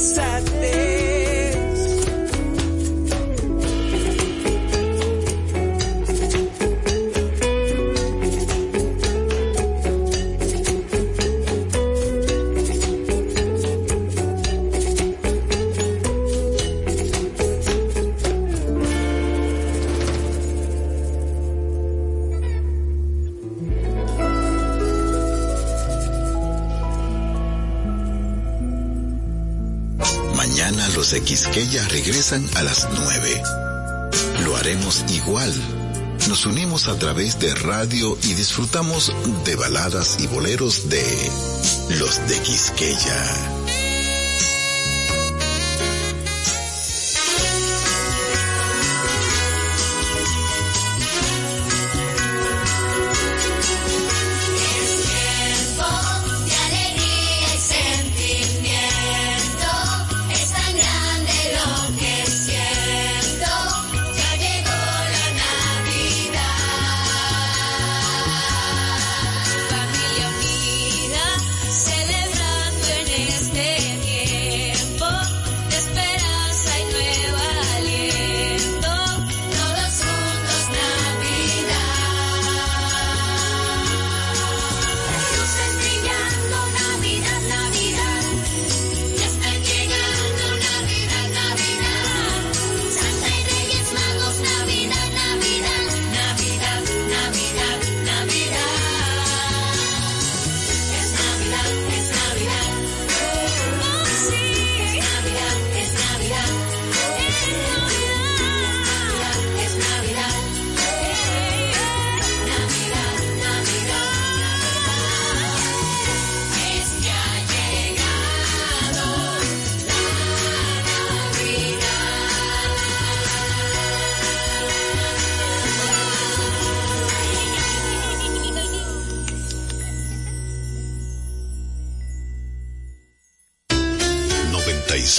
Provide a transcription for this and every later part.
sabe. Quisqueya regresan a las 9. Lo haremos igual. Nos unimos a través de radio y disfrutamos de baladas y boleros de los de Quisqueya.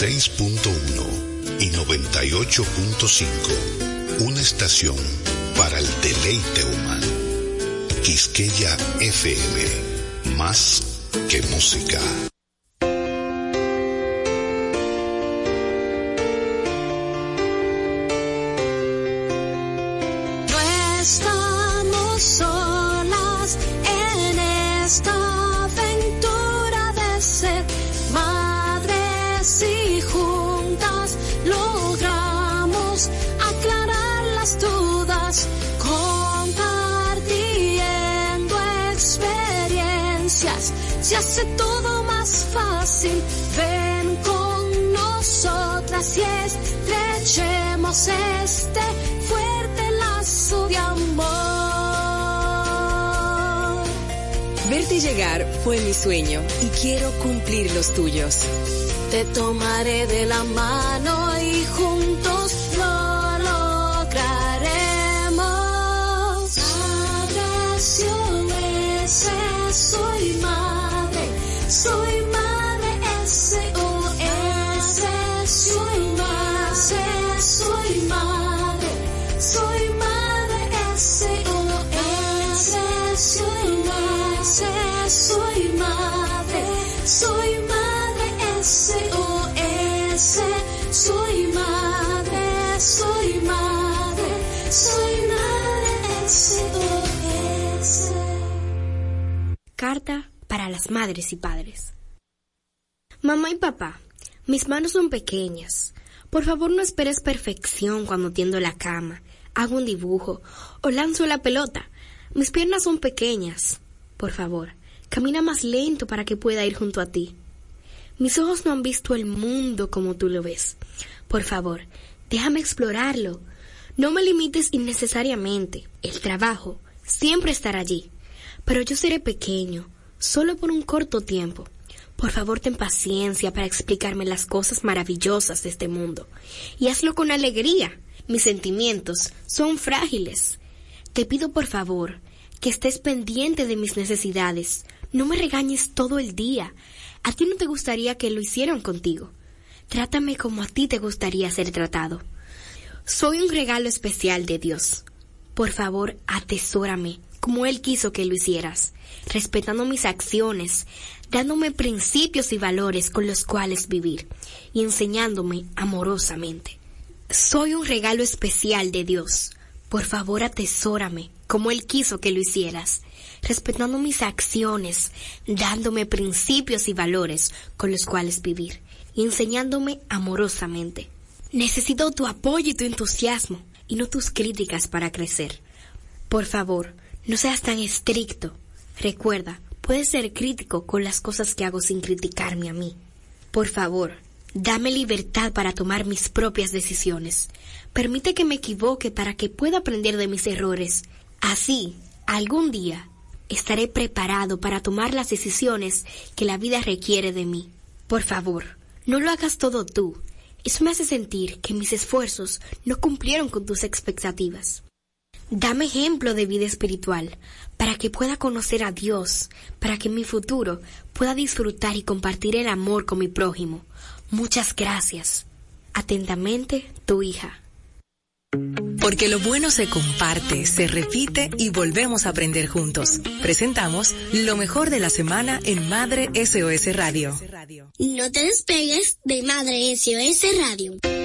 6.1 y 98.5. Una estación para el deleite humano. Quisqueya FM. Más que música. Fue mi sueño y quiero cumplir los tuyos. Te tomaré de la mano y juntos madres y padres. Mamá y papá, mis manos son pequeñas. Por favor no esperes perfección cuando tiendo la cama, hago un dibujo o lanzo la pelota. Mis piernas son pequeñas. Por favor, camina más lento para que pueda ir junto a ti. Mis ojos no han visto el mundo como tú lo ves. Por favor, déjame explorarlo. No me limites innecesariamente. El trabajo siempre estará allí pero yo seré pequeño, solo por un corto tiempo. Por favor, ten paciencia para explicarme las cosas maravillosas de este mundo. Y hazlo con alegría. Mis sentimientos son frágiles. Te pido por favor que estés pendiente de mis necesidades. No me regañes todo el día. A ti no te gustaría que lo hicieran contigo. Trátame como a ti te gustaría ser tratado. Soy un regalo especial de Dios. Por favor, atesórame como Él quiso que lo hicieras, respetando mis acciones, dándome principios y valores con los cuales vivir y enseñándome amorosamente. Soy un regalo especial de Dios. Por favor, atesórame como Él quiso que lo hicieras, respetando mis acciones, dándome principios y valores con los cuales vivir y enseñándome amorosamente. Necesito tu apoyo y tu entusiasmo y no tus críticas para crecer. Por favor, no seas tan estricto. Recuerda, puedes ser crítico con las cosas que hago sin criticarme a mí. Por favor, dame libertad para tomar mis propias decisiones. Permite que me equivoque para que pueda aprender de mis errores. Así, algún día, estaré preparado para tomar las decisiones que la vida requiere de mí. Por favor, no lo hagas todo tú. Eso me hace sentir que mis esfuerzos no cumplieron con tus expectativas. Dame ejemplo de vida espiritual para que pueda conocer a Dios, para que en mi futuro pueda disfrutar y compartir el amor con mi prójimo. Muchas gracias. Atentamente, tu hija. Porque lo bueno se comparte, se repite y volvemos a aprender juntos. Presentamos lo mejor de la semana en Madre SOS Radio. No te despegues de Madre SOS Radio.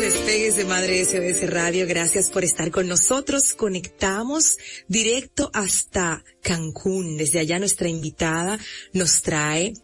Despegues de Madre SOS Radio. Gracias por estar con nosotros. Conectamos directo hasta Cancún. Desde allá nuestra invitada nos trae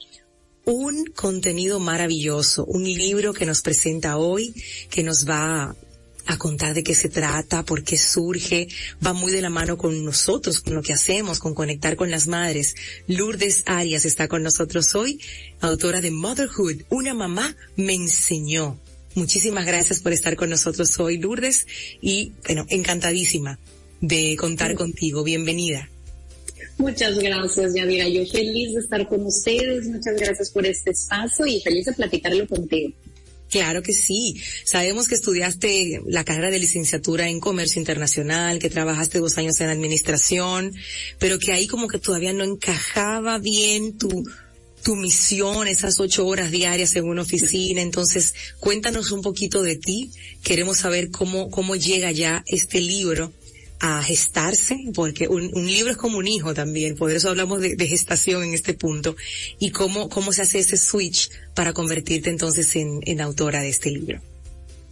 un contenido maravilloso, un libro que nos presenta hoy, que nos va a contar de qué se trata, por qué surge, va muy de la mano con nosotros, con lo que hacemos, con conectar con las madres. Lourdes Arias está con nosotros hoy, autora de Motherhood, una mamá me enseñó. Muchísimas gracias por estar con nosotros hoy, Lourdes, y bueno, encantadísima de contar contigo. Bienvenida. Muchas gracias, Yadira. Yo feliz de estar con ustedes. Muchas gracias por este espacio y feliz de platicarlo contigo. Claro que sí. Sabemos que estudiaste la carrera de licenciatura en comercio internacional, que trabajaste dos años en administración, pero que ahí como que todavía no encajaba bien tu, tu misión, esas ocho horas diarias en una oficina. Entonces, cuéntanos un poquito de ti. Queremos saber cómo, cómo llega ya este libro a gestarse, porque un, un, libro es como un hijo también, por eso hablamos de, gestación en este punto, y cómo, cómo se hace ese switch para convertirte entonces en, en autora de este libro.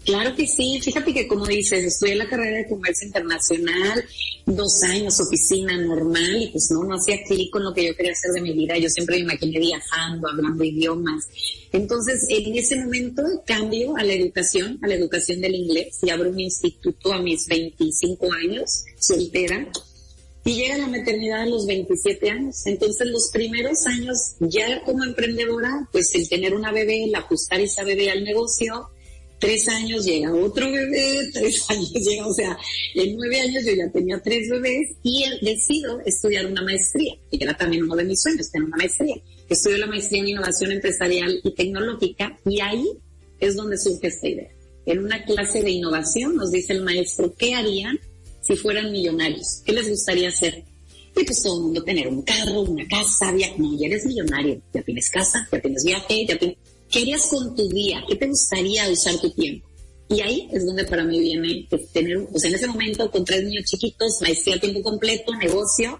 Claro que sí, fíjate que como dices, estudié la carrera de comercio internacional, dos años oficina normal y pues no, no hacía clic con lo que yo quería hacer de mi vida, yo siempre me imaginé viajando, hablando idiomas. Entonces, en ese momento cambio a la educación, a la educación del inglés y abro un instituto a mis 25 años, soltera, y llega la maternidad a los 27 años. Entonces los primeros años ya como emprendedora, pues el tener una bebé, el ajustar esa bebé al negocio, tres años llega otro bebé, tres años llega, o sea, en nueve años yo ya tenía tres bebés y decido estudiar una maestría, que era también uno de mis sueños, tener una maestría. Estudio la maestría en innovación empresarial y tecnológica y ahí es donde surge esta idea. En una clase de innovación nos dice el maestro, ¿qué harían si fueran millonarios? ¿Qué les gustaría hacer? Y pues todo el mundo tener un carro, una casa, viaje. No, ya eres millonario, ya tienes casa, ya tienes viaje, ya tienes ¿Qué harías con tu día? ¿Qué te gustaría usar tu tiempo? Y ahí es donde para mí viene tener, o sea, en ese momento con tres niños chiquitos, maestría a tiempo completo, negocio,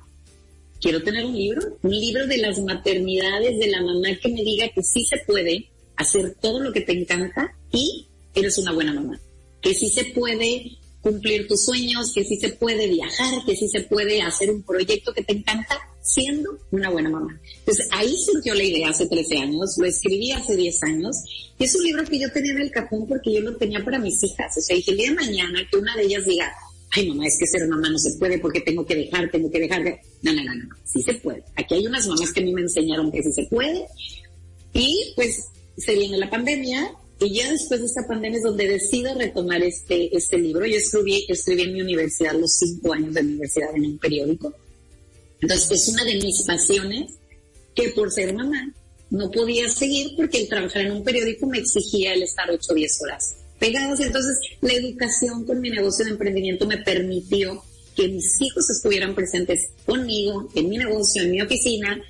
quiero tener un libro, un libro de las maternidades de la mamá que me diga que sí se puede hacer todo lo que te encanta y eres una buena mamá. Que sí se puede cumplir tus sueños, que sí se puede viajar, que sí se puede hacer un proyecto que te encanta siendo una buena mamá. Entonces ahí surgió la idea hace 13 años, lo escribí hace 10 años, y es un libro que yo tenía en el cajón porque yo lo tenía para mis hijas. O sea, dije el día de mañana que una de ellas diga, ay mamá, es que ser mamá no se puede porque tengo que dejar, tengo que dejar. No, no, no, no, sí se puede. Aquí hay unas mamás que a mí me enseñaron que sí se puede. Y pues se viene la pandemia, y ya después de esta pandemia es donde decido retomar este, este libro. Yo escribí, escribí en mi universidad los cinco años de universidad en un periódico. Entonces es una de mis pasiones que por ser mamá no podía seguir porque el trabajar en un periódico me exigía el estar 8 o 10 horas pegadas. Entonces la educación con mi negocio de emprendimiento me permitió que mis hijos estuvieran presentes conmigo, en mi negocio, en mi oficina,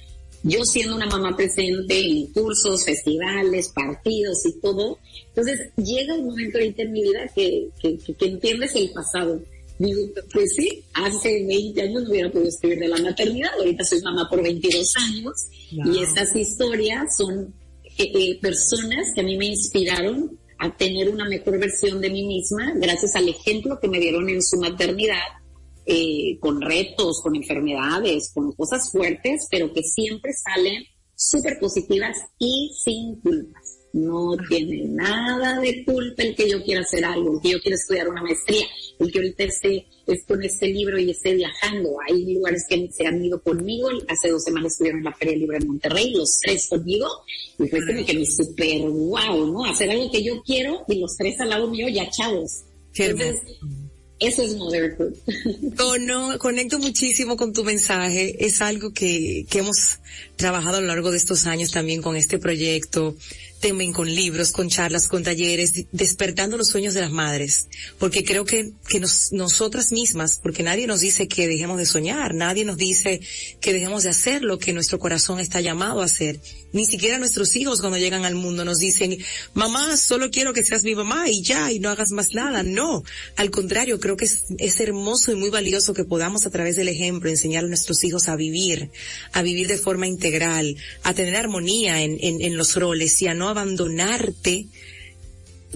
yo siendo una mamá presente en cursos, festivales, partidos y todo. Entonces llega un momento ahorita en mi vida que, que, que entiendes el pasado Digo, pues sí, hace 20 años no hubiera podido escribir de la maternidad, ahorita soy mamá por 22 años y estas historias son eh, eh, personas que a mí me inspiraron a tener una mejor versión de mí misma gracias al ejemplo que me dieron en su maternidad, eh, con retos, con enfermedades, con cosas fuertes, pero que siempre salen súper positivas y sin culpas. No tiene nada de culpa el que yo quiera hacer algo, el que yo quiera estudiar una maestría, el que ahorita esté, con este libro y esté viajando. Hay lugares que se han ido conmigo. Hace dos semanas estuvieron en la Feria Libre en Monterrey, los tres conmigo. Y fue como que me super wow, ¿no? Hacer algo que yo quiero y los tres al lado mío ya chavos. Entonces, eso es motherhood. Oh, no, conecto muchísimo con tu mensaje. Es algo que, que hemos trabajado a lo largo de estos años también con este proyecto temen con libros, con charlas, con talleres, despertando los sueños de las madres, porque creo que, que nos, nosotras mismas, porque nadie nos dice que dejemos de soñar, nadie nos dice que dejemos de hacer lo que nuestro corazón está llamado a hacer. Ni siquiera nuestros hijos cuando llegan al mundo nos dicen, mamá, solo quiero que seas mi mamá y ya, y no hagas más nada. No, al contrario, creo que es, es hermoso y muy valioso que podamos a través del ejemplo enseñar a nuestros hijos a vivir, a vivir de forma integral, a tener armonía en, en, en los roles y a no abandonarte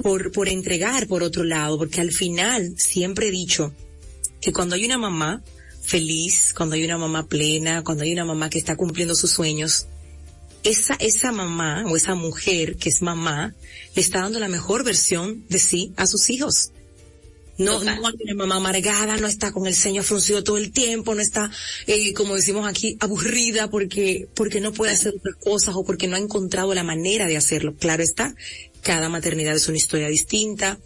por, por entregar por otro lado, porque al final siempre he dicho que cuando hay una mamá feliz, cuando hay una mamá plena, cuando hay una mamá que está cumpliendo sus sueños, esa, esa mamá o esa mujer que es mamá le está dando la mejor versión de sí a sus hijos. No, no una mamá amargada, no está con el ceño fruncido todo el tiempo, no está, eh, como decimos aquí, aburrida porque, porque no puede hacer otras cosas o porque no ha encontrado la manera de hacerlo. Claro está, cada maternidad es una historia distinta.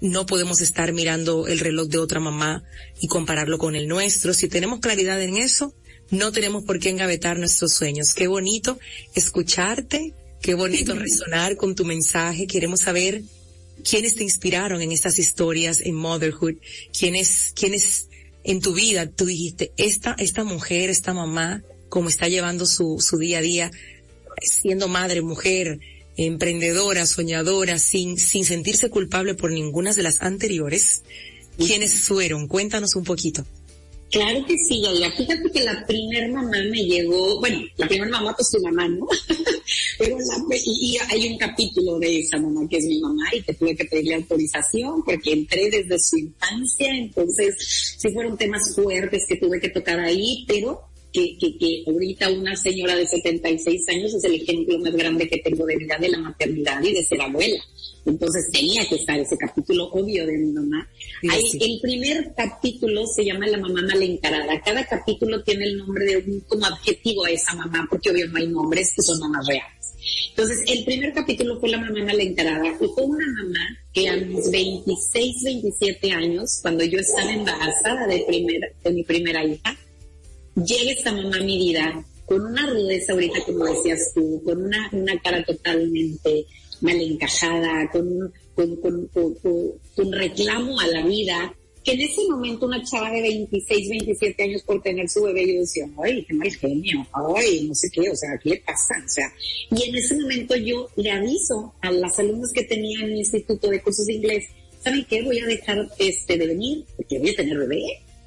No podemos estar mirando el reloj de otra mamá y compararlo con el nuestro. Si tenemos claridad en eso, no tenemos por qué engavetar nuestros sueños. Qué bonito escucharte, qué bonito resonar con tu mensaje. Queremos saber quiénes te inspiraron en estas historias en motherhood, quiénes, quiénes en tu vida tú dijiste, esta, esta mujer, esta mamá, cómo está llevando su, su día a día, siendo madre, mujer, emprendedora, soñadora, sin, sin sentirse culpable por ninguna de las anteriores, ¿quiénes fueron? Cuéntanos un poquito. Claro que sí, Yaira. Fíjate que la primer mamá me llegó, bueno, la primera mamá pues su mamá, ¿no? Pero la, y, hay un capítulo de esa mamá que es mi mamá y que tuve que pedirle autorización porque entré desde su infancia, entonces sí fueron temas fuertes que tuve que tocar ahí, pero que, que, que ahorita una señora de 76 años es el ejemplo más grande que tengo de vida de la maternidad y de ser abuela. Entonces tenía que estar ese capítulo obvio de mi mamá. el primer capítulo se llama La mamá mal encarada. Cada capítulo tiene el nombre de un como adjetivo a esa mamá, porque obvio no hay nombres que son mamás reales. Entonces, el primer capítulo fue La mamá mal encarada. Y fue una mamá que a mis 26, 27 años, cuando yo estaba embarazada de, primer, de mi primera hija, llega esta mamá a mi vida con una rudeza ahorita, como decías tú, con una, una cara totalmente mal encajada, con, con, con, con, reclamo a la vida, que en ese momento una chava de 26, 27 años por tener su bebé, yo decía, ay, qué mal genio, ay, no sé qué, o sea, ¿qué le pasa? O sea, y en ese momento yo le aviso a las alumnas que tenía en el Instituto de Cursos de Inglés, ¿saben qué? Voy a dejar este de venir, porque voy a tener bebé,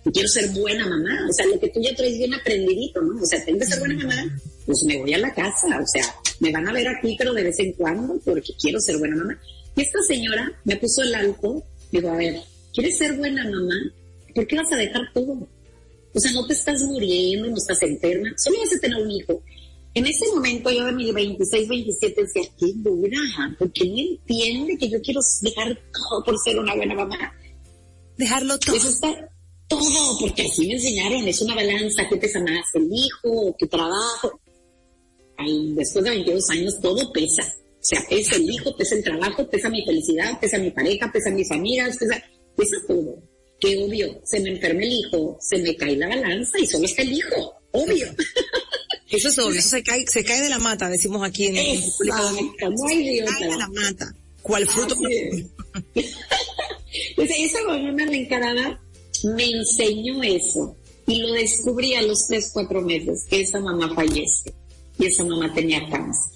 y quiero ser buena mamá, o sea, lo que tú ya traes bien aprendidito, ¿no? O sea, tengo que ser buena mamá, pues me voy a la casa, o sea, me van a ver aquí, pero de vez en cuando, porque quiero ser buena mamá. Y esta señora me puso el alto, digo, a ver, ¿quieres ser buena mamá? ¿Por qué vas a dejar todo? O sea, no te estás muriendo, no estás enferma, solo vas a tener un hijo. En ese momento yo de mis 26, 27 decía, qué dura, porque no entiende que yo quiero dejar todo por ser una buena mamá. Dejarlo todo. Eso está todo, porque así me enseñaron, es una balanza, ¿qué pesa más? ¿El hijo? ¿Tu trabajo? después de 22 años todo pesa. O sea, pesa el hijo, pesa el trabajo, pesa mi felicidad, pesa mi pareja, pesa mis amigas, pesa, pesa todo. Que obvio, se me enferma el hijo, se me cae la balanza y solo está el hijo. Obvio. Eso es obvio, eso se cae, se cae de la mata, decimos aquí en el. No hay Se cae de la mata. ¿Cuál fruto? pues esa mamá la encarada me enseñó eso y lo descubrí a los tres, cuatro meses que esa mamá fallece y esa mamá tenía cáncer.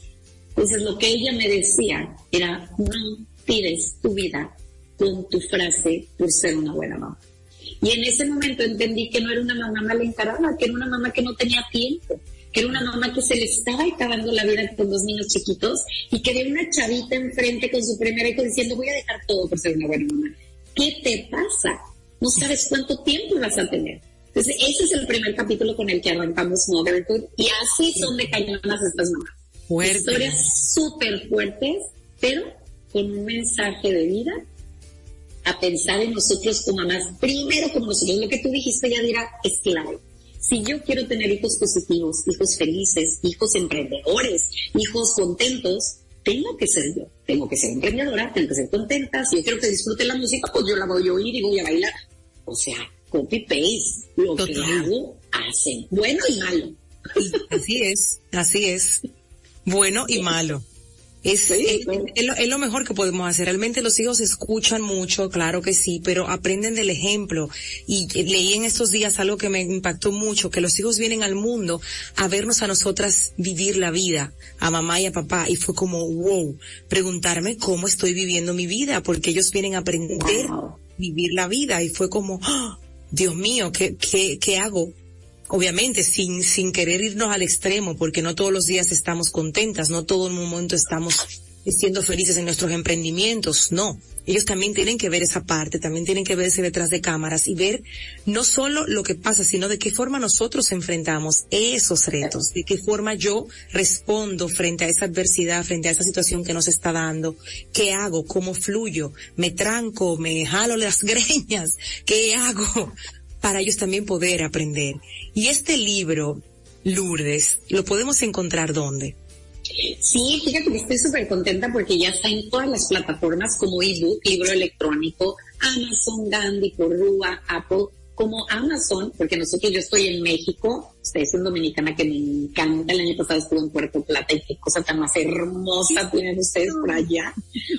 Entonces lo que ella me decía era, no tires tu vida con tu frase por ser una buena mamá. Y en ese momento entendí que no era una mamá mal encarada, que era una mamá que no tenía tiempo, que era una mamá que se le estaba acabando la vida con dos niños chiquitos y que había una chavita enfrente con su primer hijo diciendo voy a dejar todo por ser una buena mamá. ¿Qué te pasa? No sabes cuánto tiempo vas a tener. Entonces, ese es el primer capítulo con el que arrancamos Motherhood y así son de cañonas estas mamás. Historias súper fuertes, pero con un mensaje de vida a pensar en nosotros como mamás, primero como nosotros. Lo que tú dijiste, ya dirá, es clave. Si yo quiero tener hijos positivos, hijos felices, hijos emprendedores, hijos contentos, tengo que ser yo. Tengo que ser emprendedora, tengo que ser contenta. Si yo quiero que disfrute la música, pues yo la voy a oír y voy a bailar. O sea, copy-paste. Lo que hago, hacen. Bueno y malo. Así es, así es. Bueno y malo. Es, es, lo, mejor que podemos hacer. Realmente los hijos escuchan mucho, claro que sí, pero aprenden del ejemplo. Y leí en estos días algo que me impactó mucho, que los hijos vienen al mundo a vernos a nosotras vivir la vida, a mamá y a papá. Y fue como, wow, preguntarme cómo estoy viviendo mi vida, porque ellos vienen a aprender vivir la vida. Y fue como, ¡Ah! Dios mío, ¿qué, qué, qué hago? Obviamente sin, sin querer irnos al extremo, porque no todos los días estamos contentas, no todo el momento estamos siendo felices en nuestros emprendimientos, no. Ellos también tienen que ver esa parte, también tienen que verse detrás de cámaras y ver no solo lo que pasa, sino de qué forma nosotros enfrentamos esos retos, de qué forma yo respondo frente a esa adversidad, frente a esa situación que nos está dando, qué hago, cómo fluyo, me tranco, me jalo las greñas, qué hago, para ellos también poder aprender. Y este libro, Lourdes, ¿lo podemos encontrar dónde? Sí, fíjate que estoy súper contenta porque ya está en todas las plataformas como ebook, libro electrónico, Amazon, Gandhi, Porrúa, Apple, como Amazon, porque nosotros, yo estoy en México, son dominicana que me encanta, el año pasado estuve en Puerto Plata y qué cosa tan más hermosa tienen ustedes por allá.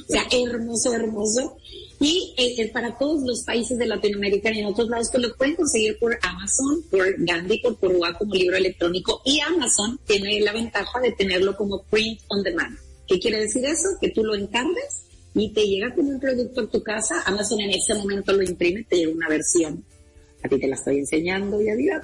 O sea, hermoso, hermoso. Y eh, eh, para todos los países de Latinoamérica y en otros lados, pues lo pueden conseguir por Amazon, por Gandhi, por Porua como libro electrónico. Y Amazon tiene la ventaja de tenerlo como print on demand. ¿Qué quiere decir eso? Que tú lo encargues y te llega como un producto a tu casa. Amazon en ese momento lo imprime, te llega una versión a ti te la estoy enseñando ya vida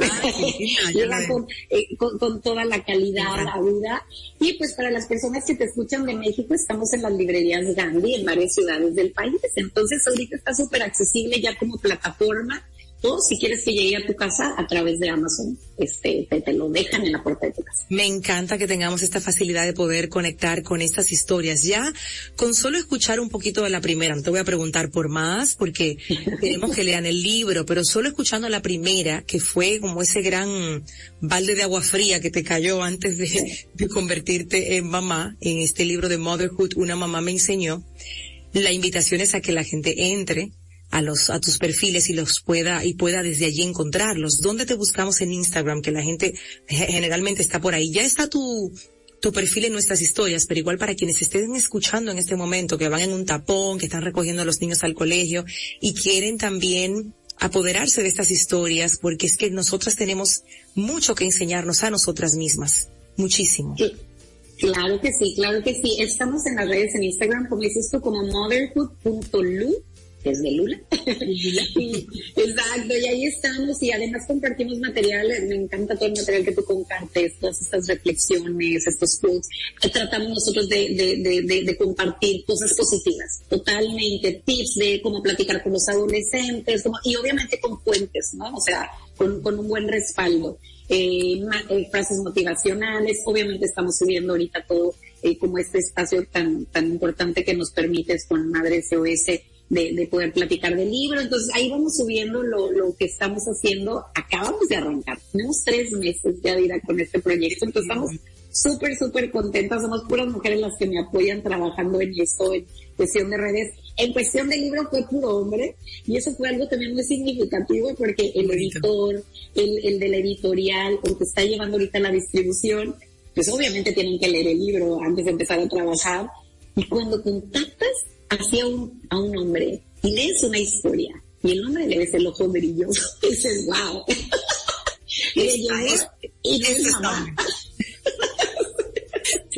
llega con, eh, con, con, toda la calidad, la vida. Y pues para las personas que te escuchan de México, estamos en las librerías Gandhi en varias ciudades del país. Entonces ahorita está súper accesible ya como plataforma o si quieres que llegue a tu casa a través de Amazon, este, te, lo dejan en la puerta de tu casa. Me encanta que tengamos esta facilidad de poder conectar con estas historias. Ya con solo escuchar un poquito de la primera, no te voy a preguntar por más porque queremos que lean el libro, pero solo escuchando la primera, que fue como ese gran balde de agua fría que te cayó antes de, de convertirte en mamá, en este libro de Motherhood, una mamá me enseñó, la invitación es a que la gente entre, a los, a tus perfiles y los pueda, y pueda desde allí encontrarlos. ¿Dónde te buscamos en Instagram? Que la gente generalmente está por ahí. Ya está tu, tu perfil en nuestras historias, pero igual para quienes estén escuchando en este momento, que van en un tapón, que están recogiendo a los niños al colegio y quieren también apoderarse de estas historias, porque es que nosotras tenemos mucho que enseñarnos a nosotras mismas. Muchísimo. Claro que sí, claro que sí. Estamos en las redes en Instagram, como dices tú, como motherhood.lu que es de Lula. exacto, y ahí estamos y además compartimos material, me encanta todo el material que tú compartes, todas estas reflexiones, estos quotes, tratamos nosotros de, de, de, de, compartir cosas positivas, totalmente, tips de cómo platicar con los adolescentes, y obviamente con fuentes, ¿no? O sea, con, con un buen respaldo. Eh, eh, frases motivacionales, obviamente estamos subiendo ahorita todo eh, como este espacio tan, tan importante que nos permites con Madre SOS de, de, poder platicar del libro. Entonces ahí vamos subiendo lo, lo que estamos haciendo. Acabamos de arrancar. Tenemos tres meses ya de ir con este proyecto. Entonces estamos súper, súper contentas. Somos puras mujeres las que me apoyan trabajando en esto, en cuestión de redes. En cuestión de libro fue puro hombre. Y eso fue algo también muy significativo porque el editor, el, el de la editorial, el que está llevando ahorita la distribución, pues obviamente tienen que leer el libro antes de empezar a trabajar. Y cuando contactas hacia un, a un hombre y lees una historia y el hombre le ves el ojo brilloso y dices, wow. y le llevó, y es mamá.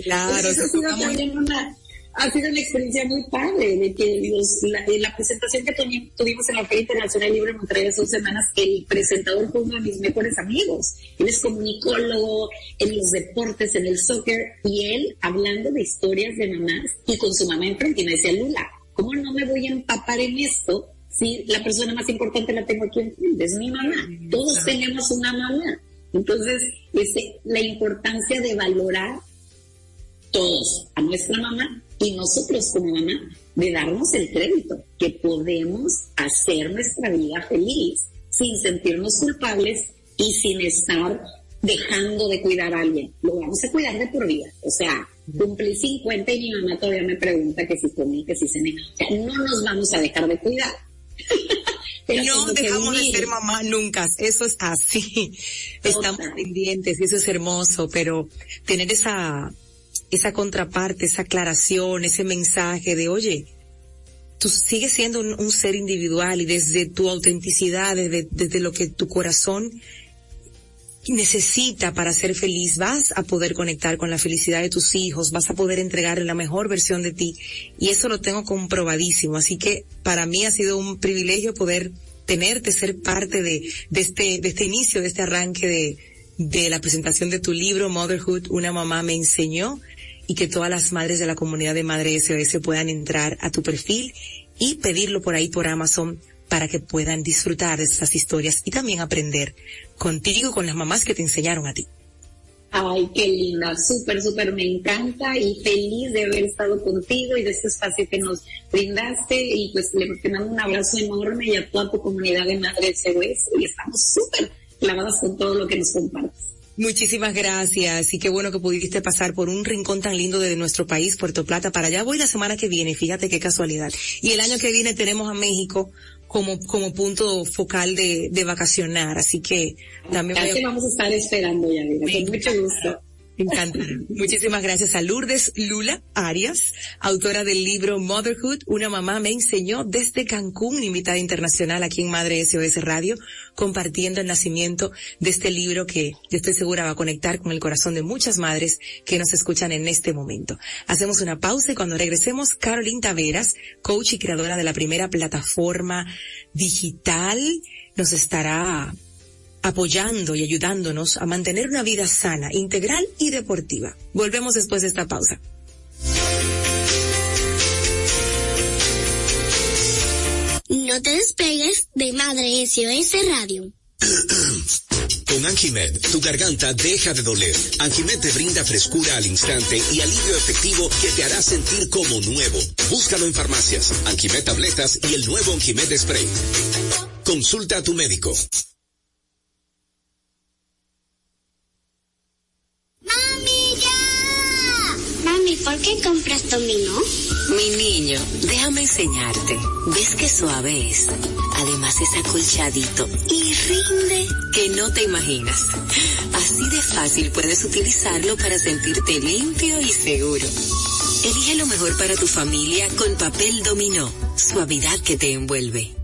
Claro, eso ha sido también una, ha sido una experiencia muy padre, de que la, la, presentación que tuvimos en la Feria Internacional Libre de Monterrey hace dos semanas, el presentador fue uno de mis mejores amigos. Él es comunicólogo en los deportes, en el soccer, y él hablando de historias de mamás y con su mamá enfrente y me decía, Lula, ¿cómo no me voy a empapar en esto si la persona más importante la tengo aquí enfrente? Es mi mamá. Todos tenemos una mamá. Entonces, ese, la importancia de valorar todos a nuestra mamá y nosotros como mamá de darnos el crédito que podemos hacer nuestra vida feliz sin sentirnos culpables y sin estar dejando de cuidar a alguien. Lo vamos a cuidar de por vida. O sea, cumplí 50 y mi mamá todavía me pregunta que si comí, que si cené. O sea, no nos vamos a dejar de cuidar. no dejamos de ser mamá nunca, eso es así. Estamos pendientes y eso es hermoso, pero tener esa esa contraparte, esa aclaración, ese mensaje de, oye, tú sigues siendo un, ser individual y desde tu autenticidad, desde, desde lo que tu corazón necesita para ser feliz, vas a poder conectar con la felicidad de tus hijos, vas a poder entregarle la mejor versión de ti y eso lo tengo comprobadísimo. Así que para mí ha sido un privilegio poder tenerte, ser parte de, de este, de este inicio, de este arranque de, de la presentación de tu libro Motherhood, una mamá me enseñó y que todas las madres de la comunidad de Madre SOS puedan entrar a tu perfil y pedirlo por ahí por Amazon para que puedan disfrutar de estas historias y también aprender contigo con las mamás que te enseñaron a ti. Ay, qué linda, súper, súper, me encanta y feliz de haber estado contigo y de este espacio que nos brindaste y pues le mando un abrazo enorme y a toda tu comunidad de Madre SOS y estamos súper clavadas con todo lo que nos compartes. Muchísimas gracias y qué bueno que pudiste pasar por un rincón tan lindo de nuestro país, Puerto Plata. Para allá voy la semana que viene, fíjate qué casualidad. Y el año que viene tenemos a México como, como punto focal de, de vacacionar, así que también vamos a estar esperando ya, con mucho gusto. Me encanta. Muchísimas gracias a Lourdes Lula Arias, autora del libro Motherhood, una mamá me enseñó desde Cancún, invitada internacional aquí en Madre SOS Radio, compartiendo el nacimiento de este libro que yo estoy segura va a conectar con el corazón de muchas madres que nos escuchan en este momento. Hacemos una pausa y cuando regresemos, Caroline Taveras, coach y creadora de la primera plataforma digital, nos estará apoyando y ayudándonos a mantener una vida sana, integral y deportiva. Volvemos después de esta pausa. No te despegues de Madre SOS Radio. Con Anjimed, tu garganta deja de doler. Anjimed te brinda frescura al instante y alivio efectivo que te hará sentir como nuevo. Búscalo en farmacias, Anjimed tabletas y el nuevo Anjimed spray. Consulta a tu médico. ¿Por qué compras dominó? Mi niño, déjame enseñarte. ¿Ves qué suave es? Además es acolchadito y rinde que no te imaginas. Así de fácil puedes utilizarlo para sentirte limpio y seguro. Elige lo mejor para tu familia con papel dominó. Suavidad que te envuelve.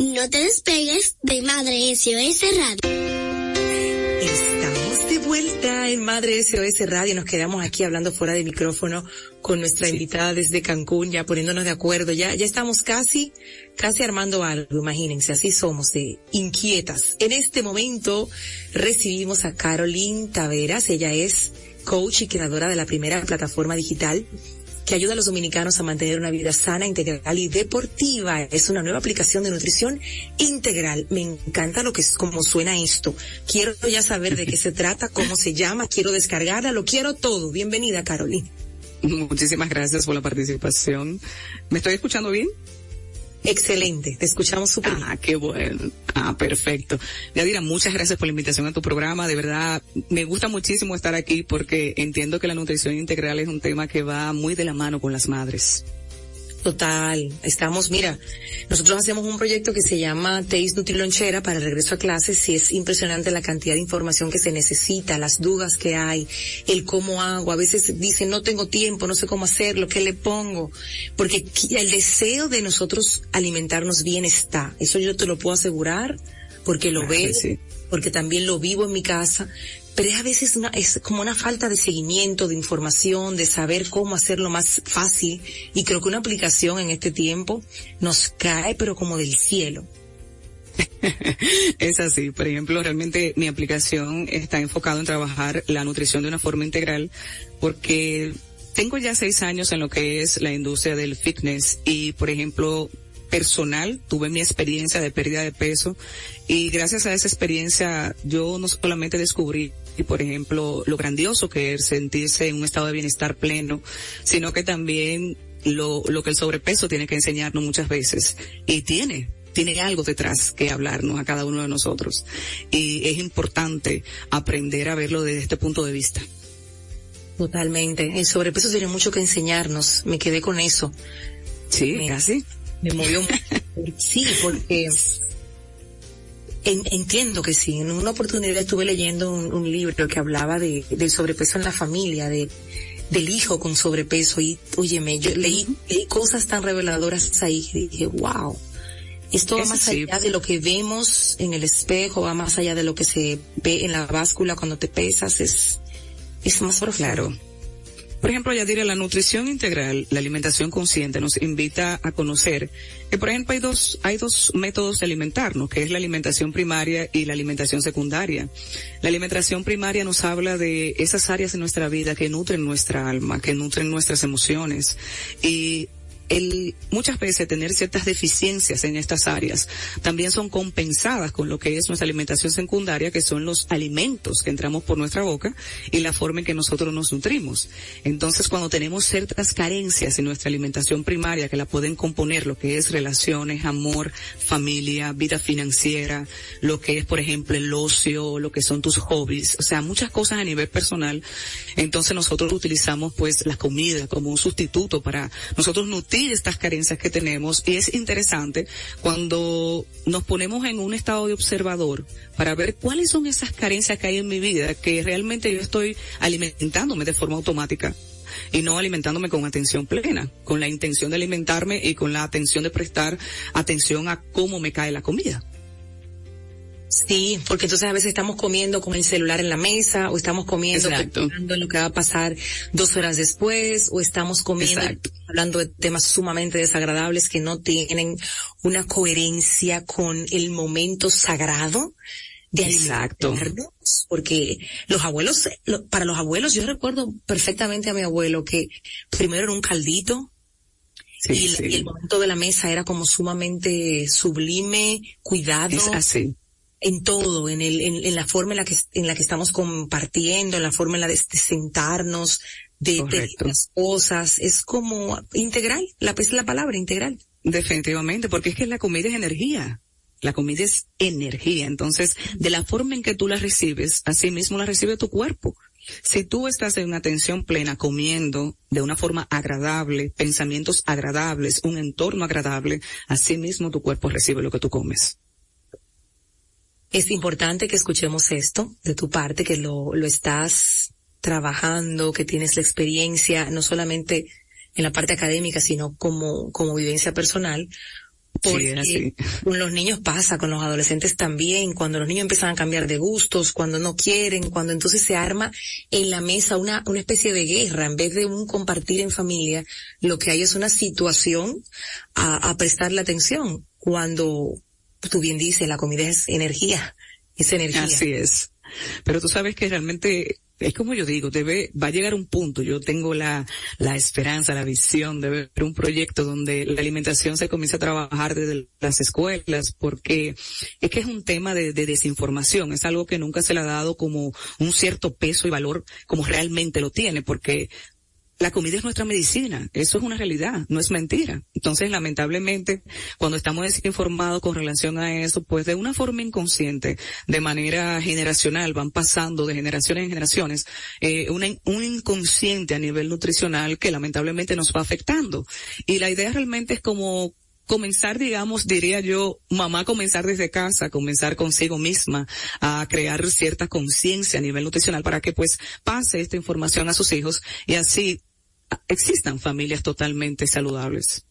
No te despegues de Madre SOS Radio. Estamos de vuelta en Madre SOS Radio. Nos quedamos aquí hablando fuera de micrófono con nuestra invitada desde Cancún, ya poniéndonos de acuerdo. Ya, ya estamos casi, casi armando algo. Imagínense, así somos de inquietas. En este momento recibimos a Caroline Taveras. Ella es coach y creadora de la primera plataforma digital que ayuda a los dominicanos a mantener una vida sana, integral y deportiva. Es una nueva aplicación de nutrición integral. Me encanta lo que es, cómo suena esto. Quiero ya saber de qué se trata, cómo se llama, quiero descargarla, lo quiero todo. Bienvenida, Carolina. Muchísimas gracias por la participación. ¿Me estoy escuchando bien? Excelente, te escuchamos súper Ah, qué bueno. Ah, perfecto. Yadira, muchas gracias por la invitación a tu programa. De verdad, me gusta muchísimo estar aquí porque entiendo que la nutrición integral es un tema que va muy de la mano con las madres. Total, estamos, mira, nosotros hacemos un proyecto que se llama Taste Nutrilonchera para el regreso a clases y es impresionante la cantidad de información que se necesita, las dudas que hay, el cómo hago, a veces dicen no tengo tiempo, no sé cómo hacerlo, qué le pongo, porque el deseo de nosotros alimentarnos bien está, eso yo te lo puedo asegurar porque lo veo, porque también lo vivo en mi casa, pero es a veces una, es como una falta de seguimiento, de información, de saber cómo hacerlo más fácil y creo que una aplicación en este tiempo nos cae pero como del cielo. es así. Por ejemplo, realmente mi aplicación está enfocado en trabajar la nutrición de una forma integral porque tengo ya seis años en lo que es la industria del fitness y, por ejemplo, personal, tuve mi experiencia de pérdida de peso y gracias a esa experiencia yo no solamente descubrí, por ejemplo, lo grandioso que es sentirse en un estado de bienestar pleno, sino que también lo, lo que el sobrepeso tiene que enseñarnos muchas veces y tiene, tiene algo detrás que hablarnos a cada uno de nosotros. Y es importante aprender a verlo desde este punto de vista. Totalmente. El sobrepeso tiene mucho que enseñarnos. Me quedé con eso. Sí, casi me movió sí, porque entiendo que sí. En una oportunidad estuve leyendo un, libro que hablaba de, del sobrepeso en la familia, de del hijo con sobrepeso y, óyeme, yo leí, leí cosas tan reveladoras ahí que dije, wow. Esto va más allá de lo que vemos en el espejo, va más allá de lo que se ve en la báscula cuando te pesas, es, es más profundo. Claro. Por ejemplo, ya diré, la nutrición integral, la alimentación consciente nos invita a conocer que, por ejemplo, hay dos, hay dos métodos de alimentarnos, que es la alimentación primaria y la alimentación secundaria. La alimentación primaria nos habla de esas áreas de nuestra vida que nutren nuestra alma, que nutren nuestras emociones y el muchas veces tener ciertas deficiencias en estas áreas también son compensadas con lo que es nuestra alimentación secundaria, que son los alimentos que entramos por nuestra boca y la forma en que nosotros nos nutrimos. Entonces, cuando tenemos ciertas carencias en nuestra alimentación primaria que la pueden componer lo que es relaciones, amor, familia, vida financiera, lo que es, por ejemplo, el ocio, lo que son tus hobbies, o sea, muchas cosas a nivel personal, entonces nosotros utilizamos pues la comida como un sustituto para nosotros nutrir estas carencias que tenemos y es interesante cuando nos ponemos en un estado de observador para ver cuáles son esas carencias que hay en mi vida que realmente yo estoy alimentándome de forma automática y no alimentándome con atención plena, con la intención de alimentarme y con la atención de prestar atención a cómo me cae la comida. Sí, porque entonces a veces estamos comiendo con el celular en la mesa o estamos comiendo pensando en lo que va a pasar dos horas después o estamos comiendo hablando de temas sumamente desagradables que no tienen una coherencia con el momento sagrado de Exacto. porque los abuelos, para los abuelos, yo recuerdo perfectamente a mi abuelo que primero era un caldito, y, el momento de la mesa era como sumamente sublime, cuidado. Es así en todo, en el, en, la forma en la que, en la que estamos compartiendo, en la forma en la de, sentarnos, de, las cosas, es como integral, la es la palabra integral. Definitivamente, porque es que la comida es energía. La comida es energía. Entonces, de la forma en que tú la recibes, así mismo la recibe tu cuerpo. Si tú estás en una atención plena comiendo de una forma agradable, pensamientos agradables, un entorno agradable, así mismo tu cuerpo recibe lo que tú comes. Es importante que escuchemos esto de tu parte, que lo, lo estás trabajando, que tienes la experiencia, no solamente en la parte académica, sino como, como vivencia personal. Porque con los niños pasa, con los adolescentes también, cuando los niños empiezan a cambiar de gustos, cuando no quieren, cuando entonces se arma en la mesa una, una especie de guerra, en vez de un compartir en familia, lo que hay es una situación a, a prestarle atención. Cuando tú bien dices, la comida es energía, es energía. Así es. Pero tú sabes que realmente es como yo digo, debe, va a llegar un punto, yo tengo la, la esperanza, la visión de ver un proyecto donde la alimentación se comience a trabajar desde las escuelas, porque es que es un tema de desinformación, es algo que nunca se le ha dado como un cierto peso y valor como realmente lo tiene, porque la comida es nuestra medicina. Eso es una realidad, no es mentira. Entonces, lamentablemente, cuando estamos desinformados con relación a eso, pues de una forma inconsciente, de manera generacional, van pasando de generaciones en generaciones, eh, un inconsciente a nivel nutricional que lamentablemente nos va afectando. Y la idea realmente es como comenzar, digamos, diría yo, mamá comenzar desde casa, comenzar consigo misma a crear cierta conciencia a nivel nutricional para que pues pase esta información a sus hijos y así existan familias totalmente saludables.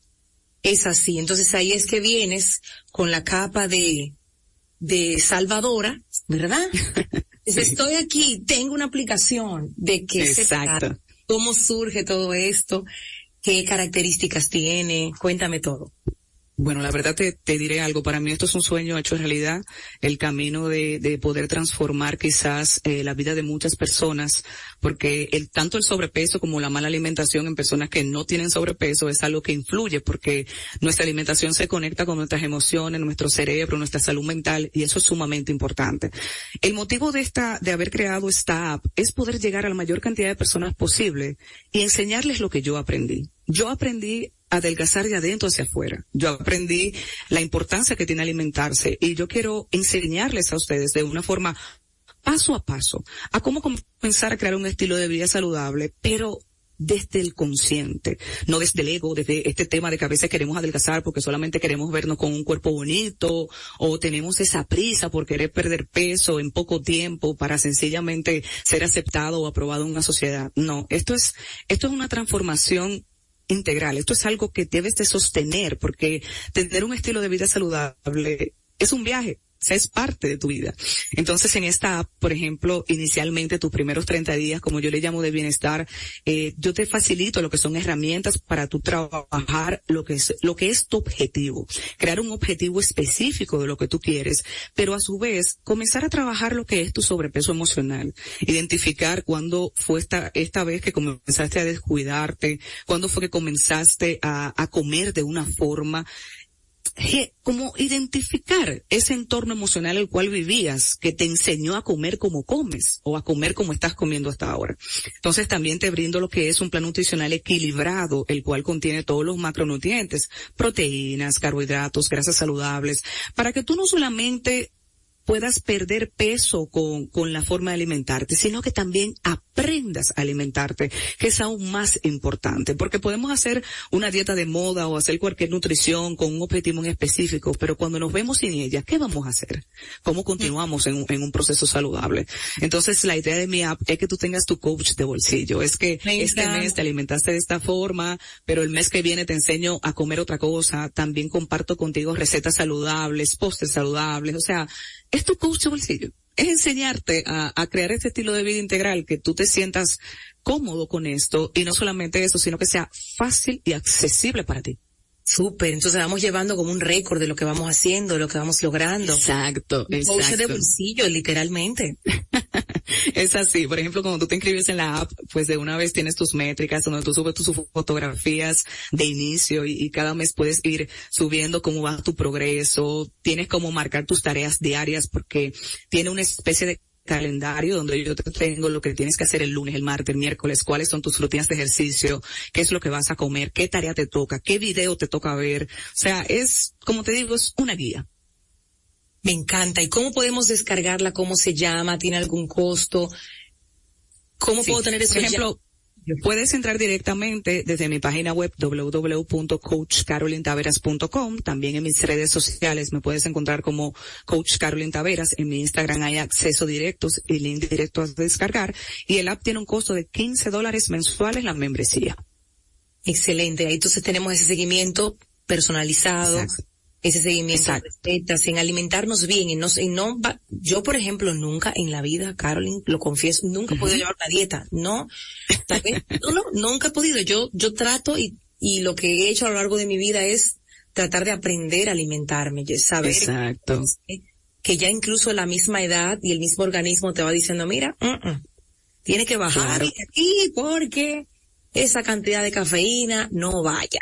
Es así. Entonces ahí es que vienes con la capa de, de salvadora, ¿verdad? Estoy aquí, tengo una aplicación de qué Exacto. cómo surge todo esto, qué características tiene, cuéntame todo. Bueno, la verdad te, diré algo. Para mí esto es un sueño hecho realidad. El camino de, de poder transformar quizás eh, la vida de muchas personas, porque el, tanto el sobrepeso como la mala alimentación en personas que no tienen sobrepeso es algo que influye, porque nuestra alimentación se conecta con nuestras emociones, nuestro cerebro, nuestra salud mental, y eso es sumamente importante. El motivo de esta, de haber creado esta app es poder llegar a la mayor cantidad de personas posible y enseñarles lo que yo aprendí. Yo aprendí adelgazar de adentro hacia afuera. Yo aprendí la importancia que tiene alimentarse y yo quiero enseñarles a ustedes de una forma paso a paso a cómo comenzar a crear un estilo de vida saludable, pero desde el consciente, no desde el ego, desde este tema de que a veces queremos adelgazar porque solamente queremos vernos con un cuerpo bonito o tenemos esa prisa por querer perder peso en poco tiempo para sencillamente ser aceptado o aprobado en una sociedad. No, esto es, esto es una transformación integral. Esto es algo que debes de sostener porque tener un estilo de vida saludable es un viaje es parte de tu vida. Entonces, en esta app, por ejemplo, inicialmente tus primeros 30 días, como yo le llamo de bienestar, eh, yo te facilito lo que son herramientas para tu trabajar lo que es, lo que es tu objetivo. Crear un objetivo específico de lo que tú quieres, pero a su vez, comenzar a trabajar lo que es tu sobrepeso emocional. Identificar cuándo fue esta, esta vez que comenzaste a descuidarte, cuándo fue que comenzaste a comer de una forma como identificar ese entorno emocional el cual vivías que te enseñó a comer como comes o a comer como estás comiendo hasta ahora. Entonces también te brindo lo que es un plan nutricional equilibrado, el cual contiene todos los macronutrientes, proteínas, carbohidratos, grasas saludables, para que tú no solamente puedas perder peso con, con la forma de alimentarte, sino que también aprendas a alimentarte, que es aún más importante, porque podemos hacer una dieta de moda o hacer cualquier nutrición con un objetivo en específico, pero cuando nos vemos sin ella, ¿qué vamos a hacer? ¿Cómo continuamos en, en un proceso saludable? Entonces, la idea de mi app es que tú tengas tu coach de bolsillo, es que este mes te alimentaste de esta forma, pero el mes que viene te enseño a comer otra cosa, también comparto contigo recetas saludables, postres saludables, o sea, es tu coach de bolsillo. Es enseñarte a, crear este estilo de vida integral, que tú te sientas cómodo con esto y no solamente eso, sino que sea fácil y accesible para ti. Súper, entonces vamos llevando como un récord de lo que vamos haciendo, de lo que vamos logrando. Exacto, exacto. de bolsillo, literalmente. es así, por ejemplo, cuando tú te inscribes en la app, pues de una vez tienes tus métricas, donde tú subes tus fotografías de inicio y, y cada mes puedes ir subiendo cómo va tu progreso, tienes como marcar tus tareas diarias porque tiene una especie de calendario donde yo te tengo lo que tienes que hacer el lunes, el martes, el miércoles, cuáles son tus rutinas de ejercicio, qué es lo que vas a comer, qué tarea te toca, qué video te toca ver. O sea, es, como te digo, es una guía. Me encanta. ¿Y cómo podemos descargarla? ¿Cómo se llama? ¿Tiene algún costo? ¿Cómo sí. puedo tener eso? Por ejemplo, Puedes entrar directamente desde mi página web www.coachcarolintaveras.com. También en mis redes sociales me puedes encontrar como Coach Carolyn Taveras. En mi Instagram hay acceso directo y link directo a descargar. Y el app tiene un costo de 15 dólares mensuales la membresía. Excelente. Ahí entonces tenemos ese seguimiento personalizado. Exacto ese seguimiento de recetas, en alimentarnos bien y no, y no va, yo por ejemplo nunca en la vida, Carolyn, lo confieso, nunca he podido llevar una dieta, no, tal vez, no, no, nunca he podido, yo, yo trato y, y lo que he hecho a lo largo de mi vida es tratar de aprender a alimentarme, saber Exacto. Que, que ya incluso la misma edad y el mismo organismo te va diciendo, mira, uh -uh, tiene que bajar claro. aquí porque esa cantidad de cafeína no vaya.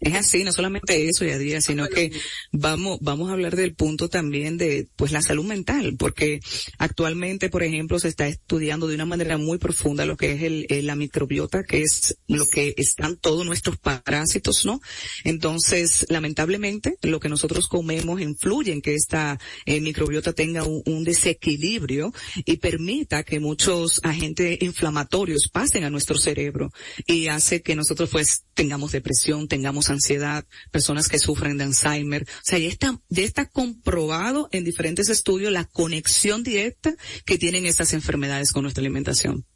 Es así, no solamente eso, Yadira, sino que vamos, vamos a hablar del punto también de, pues, la salud mental, porque actualmente, por ejemplo, se está estudiando de una manera muy profunda lo que es el, la microbiota, que es lo que están todos nuestros parásitos, ¿no? Entonces, lamentablemente, lo que nosotros comemos influye en que esta eh, microbiota tenga un, un desequilibrio y permita que muchos agentes inflamatorios pasen a nuestro cerebro y hace que nosotros, pues, tengamos depresión, tengamos ansiedad, personas que sufren de Alzheimer. O sea, ya está, ya está comprobado en diferentes estudios la conexión directa que tienen estas enfermedades con nuestra alimentación.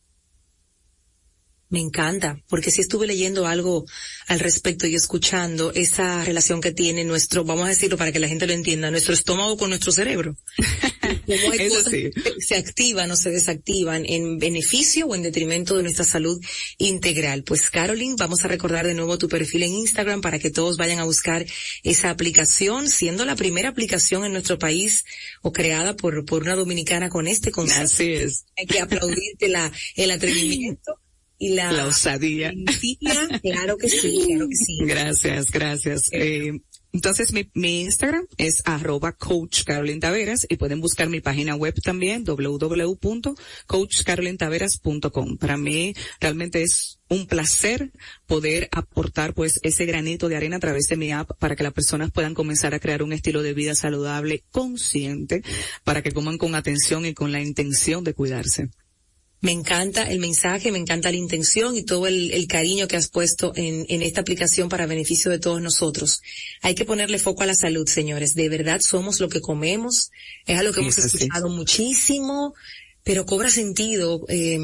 Me encanta, porque si estuve leyendo algo al respecto y escuchando esa relación que tiene nuestro, vamos a decirlo para que la gente lo entienda, nuestro estómago con nuestro cerebro. Eso sí. se activan o se desactivan en beneficio o en detrimento de nuestra salud integral. Pues Caroline, vamos a recordar de nuevo tu perfil en Instagram para que todos vayan a buscar esa aplicación, siendo la primera aplicación en nuestro país o creada por, por una dominicana con este concepto. Así es. Hay que aplaudirte la, el atrevimiento y la, la osadía. Claro que sí, claro que sí. Gracias, gracias. Eh, entonces mi, mi Instagram es arroba coach Taveras y pueden buscar mi página web también www.coachcarolintaveras.com. Para mí realmente es un placer poder aportar pues ese granito de arena a través de mi app para que las personas puedan comenzar a crear un estilo de vida saludable, consciente, para que coman con atención y con la intención de cuidarse. Me encanta el mensaje, me encanta la intención y todo el, el cariño que has puesto en, en, esta aplicación para beneficio de todos nosotros. Hay que ponerle foco a la salud, señores. De verdad somos lo que comemos. Es algo que hemos escuchado muchísimo, pero cobra sentido eh,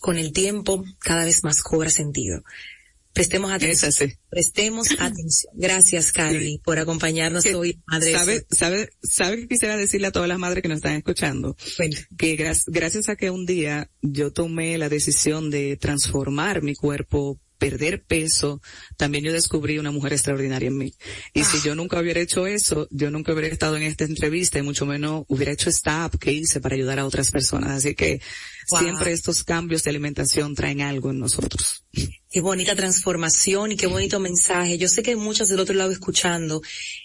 con el tiempo, cada vez más cobra sentido. Prestemos atención. Sí. Prestemos atención. Gracias, Carly, por acompañarnos que, hoy, madre. ¿Sabe, sabe, sabe que quisiera decirle a todas las madres que nos están escuchando? Bueno. Que gra gracias a que un día yo tomé la decisión de transformar mi cuerpo perder peso, también yo descubrí una mujer extraordinaria en mí. Y ah. si yo nunca hubiera hecho eso, yo nunca hubiera estado en esta entrevista y mucho menos hubiera hecho esta app que hice para ayudar a otras personas. Así que wow. siempre estos cambios de alimentación traen algo en nosotros. Qué bonita transformación y qué bonito mensaje. Yo sé que hay muchos del otro lado escuchando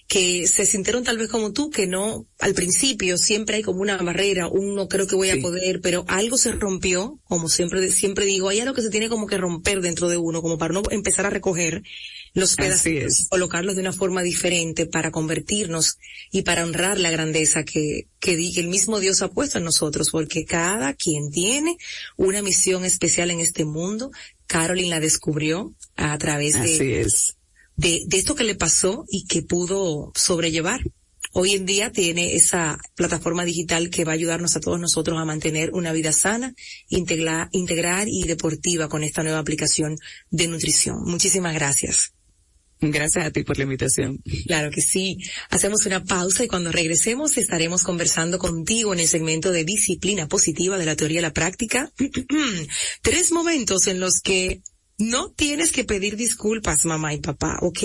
que se sintieron tal vez como tú, que no, al principio siempre hay como una barrera, un no creo que voy sí. a poder, pero algo se rompió, como siempre, siempre digo, hay algo que se tiene como que romper dentro de uno, como para no empezar a recoger los pedacitos colocarlos de una forma diferente para convertirnos y para honrar la grandeza que, que, que el mismo Dios ha puesto en nosotros, porque cada quien tiene una misión especial en este mundo. Carolyn la descubrió a través de, de, de esto que le pasó y que pudo sobrellevar hoy en día tiene esa plataforma digital que va a ayudarnos a todos nosotros a mantener una vida sana, integrar, integrar y deportiva con esta nueva aplicación de nutrición. Muchísimas gracias. Gracias a ti por la invitación. Claro que sí. Hacemos una pausa y cuando regresemos estaremos conversando contigo en el segmento de disciplina positiva de la teoría y la práctica. Tres momentos en los que no tienes que pedir disculpas, mamá y papá, ¿ok?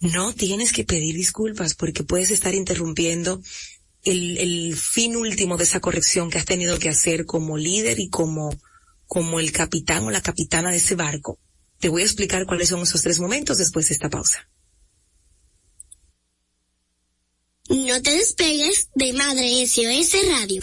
No tienes que pedir disculpas porque puedes estar interrumpiendo el, el fin último de esa corrección que has tenido que hacer como líder y como, como el capitán o la capitana de ese barco. Te voy a explicar cuáles son esos tres momentos después de esta pausa. No te despegues de Madre SOS Radio.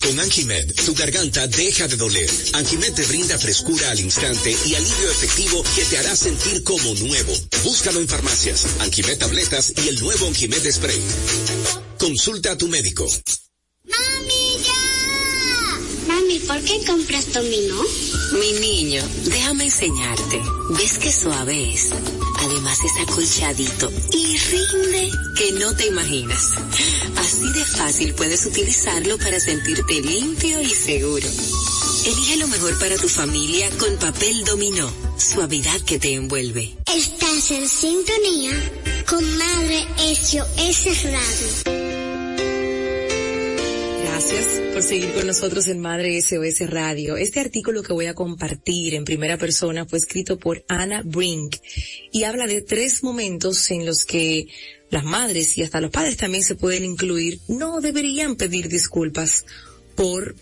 Con Anjimed, tu garganta deja de doler. Anjimed te brinda frescura al instante y alivio efectivo que te hará sentir como nuevo. Búscalo en farmacias, Anjimed tabletas y el nuevo Anjimed spray. Consulta a tu médico. ¡Mami, ya! Mami, ¿por qué compras Domino? Mi niño, déjame enseñarte. ¿Ves qué suave es? Además es acolchadito y rinde que no te imaginas. Así de fácil puedes utilizarlo para sentirte limpio y seguro. Elige lo mejor para tu familia con papel dominó. Suavidad que te envuelve. Estás en sintonía con Madre SOS Radio. Gracias por seguir con nosotros en Madre SOS Radio. Este artículo que voy a compartir en primera persona fue escrito por Anna Brink y habla de tres momentos en los que las madres y hasta los padres también se pueden incluir, no deberían pedir disculpas por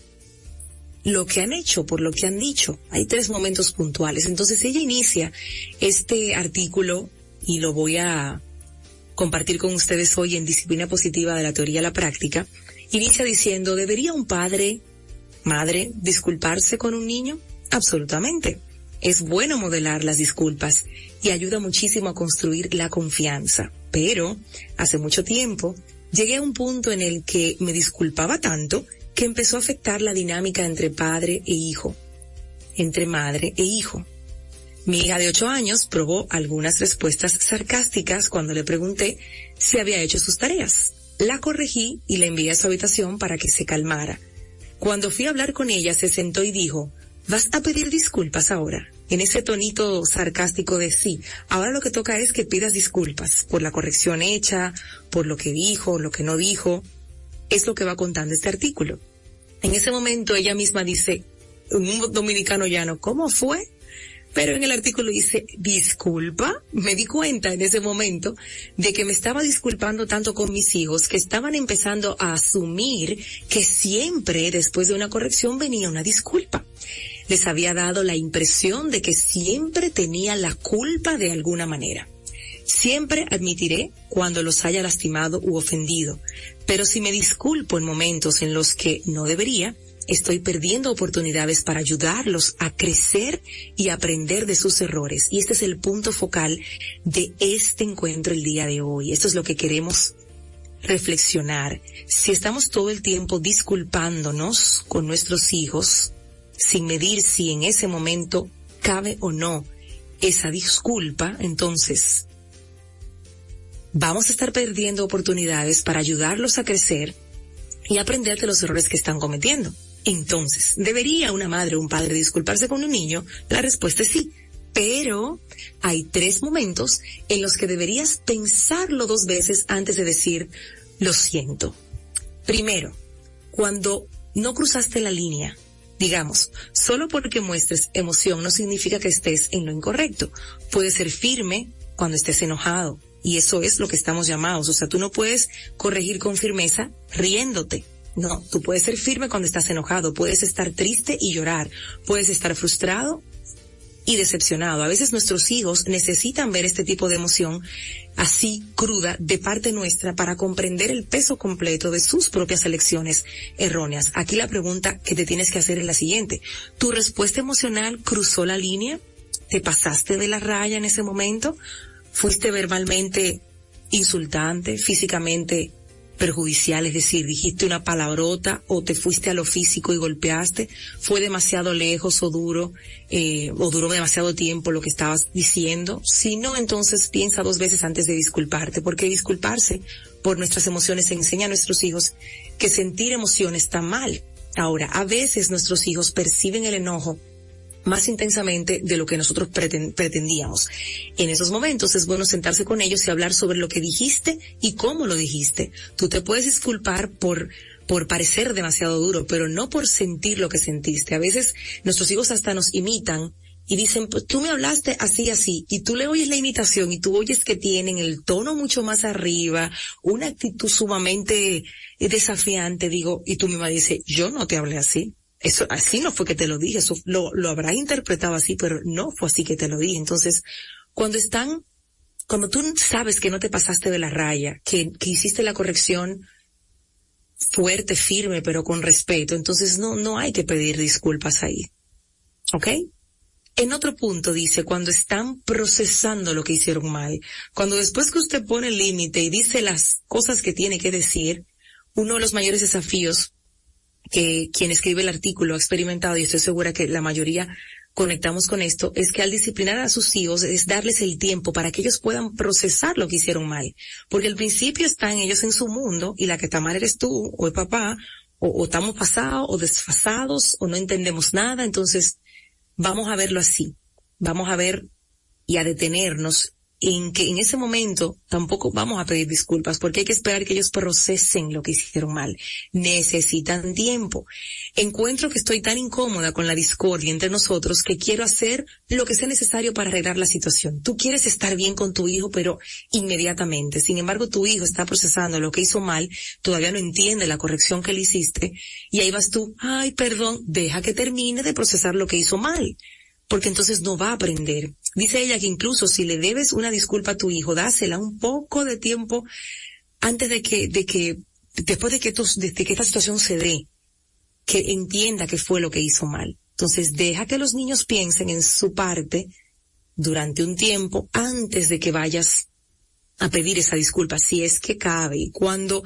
lo que han hecho, por lo que han dicho. Hay tres momentos puntuales. Entonces ella inicia este artículo y lo voy a compartir con ustedes hoy en Disciplina Positiva de la Teoría a la Práctica. Inicia diciendo, ¿debería un padre, madre, disculparse con un niño? Absolutamente. Es bueno modelar las disculpas y ayuda muchísimo a construir la confianza. Pero, hace mucho tiempo, llegué a un punto en el que me disculpaba tanto que empezó a afectar la dinámica entre padre e hijo, entre madre e hijo. Mi hija de ocho años probó algunas respuestas sarcásticas cuando le pregunté si había hecho sus tareas. La corregí y la envié a su habitación para que se calmara. Cuando fui a hablar con ella se sentó y dijo, ¿vas a pedir disculpas ahora? En ese tonito sarcástico de sí, ahora lo que toca es que pidas disculpas por la corrección hecha, por lo que dijo, lo que no dijo. Es lo que va contando este artículo. En ese momento ella misma dice, un dominicano llano, ¿cómo fue? Pero en el artículo dice, disculpa, me di cuenta en ese momento de que me estaba disculpando tanto con mis hijos que estaban empezando a asumir que siempre después de una corrección venía una disculpa. Les había dado la impresión de que siempre tenía la culpa de alguna manera. Siempre admitiré cuando los haya lastimado u ofendido, pero si me disculpo en momentos en los que no debería, estoy perdiendo oportunidades para ayudarlos a crecer y aprender de sus errores. Y este es el punto focal de este encuentro el día de hoy. Esto es lo que queremos reflexionar. Si estamos todo el tiempo disculpándonos con nuestros hijos, sin medir si en ese momento cabe o no esa disculpa, entonces vamos a estar perdiendo oportunidades para ayudarlos a crecer y aprender de los errores que están cometiendo. Entonces, ¿debería una madre o un padre disculparse con un niño? La respuesta es sí. Pero hay tres momentos en los que deberías pensarlo dos veces antes de decir, lo siento. Primero, cuando no cruzaste la línea, digamos, solo porque muestres emoción no significa que estés en lo incorrecto. Puede ser firme cuando estés enojado, y eso es lo que estamos llamados. O sea, tú no puedes corregir con firmeza riéndote. No, tú puedes ser firme cuando estás enojado, puedes estar triste y llorar, puedes estar frustrado y decepcionado. A veces nuestros hijos necesitan ver este tipo de emoción así cruda de parte nuestra para comprender el peso completo de sus propias elecciones erróneas. Aquí la pregunta que te tienes que hacer es la siguiente. ¿Tu respuesta emocional cruzó la línea? ¿Te pasaste de la raya en ese momento? fuiste verbalmente insultante, físicamente perjudicial, es decir, dijiste una palabrota o te fuiste a lo físico y golpeaste, fue demasiado lejos o duro, eh, o duró demasiado tiempo lo que estabas diciendo. Si no, entonces piensa dos veces antes de disculparte, porque disculparse por nuestras emociones enseña a nuestros hijos que sentir emociones está mal. Ahora, a veces nuestros hijos perciben el enojo más intensamente de lo que nosotros pretendíamos. En esos momentos es bueno sentarse con ellos y hablar sobre lo que dijiste y cómo lo dijiste. Tú te puedes disculpar por por parecer demasiado duro, pero no por sentir lo que sentiste. A veces nuestros hijos hasta nos imitan y dicen, pues tú me hablaste así, así, y tú le oyes la imitación y tú oyes que tienen el tono mucho más arriba, una actitud sumamente desafiante, digo, y tú misma dices, yo no te hablé así eso así no fue que te lo dije, eso lo, lo habrá interpretado así, pero no fue así que te lo dije. Entonces, cuando están, cuando tú sabes que no te pasaste de la raya, que, que hiciste la corrección fuerte, firme, pero con respeto, entonces no, no hay que pedir disculpas ahí. ¿Ok? En otro punto dice, cuando están procesando lo que hicieron mal, cuando después que usted pone el límite y dice las cosas que tiene que decir, uno de los mayores desafíos que quien escribe el artículo ha experimentado, y estoy segura que la mayoría conectamos con esto, es que al disciplinar a sus hijos es darles el tiempo para que ellos puedan procesar lo que hicieron mal. Porque al principio están ellos en su mundo y la que está mal eres tú o el papá o, estamos pasados o desfasados o no entendemos nada, entonces vamos a verlo así, vamos a ver y a detenernos en que en ese momento tampoco vamos a pedir disculpas porque hay que esperar que ellos procesen lo que hicieron mal. Necesitan tiempo. Encuentro que estoy tan incómoda con la discordia entre nosotros que quiero hacer lo que sea necesario para arreglar la situación. Tú quieres estar bien con tu hijo, pero inmediatamente. Sin embargo, tu hijo está procesando lo que hizo mal, todavía no entiende la corrección que le hiciste y ahí vas tú, ay, perdón, deja que termine de procesar lo que hizo mal porque entonces no va a aprender. Dice ella que incluso si le debes una disculpa a tu hijo, dásela un poco de tiempo antes de que, de que, después de que, de que esta situación se dé, que entienda que fue lo que hizo mal. Entonces deja que los niños piensen en su parte durante un tiempo antes de que vayas a pedir esa disculpa, si es que cabe. Y cuando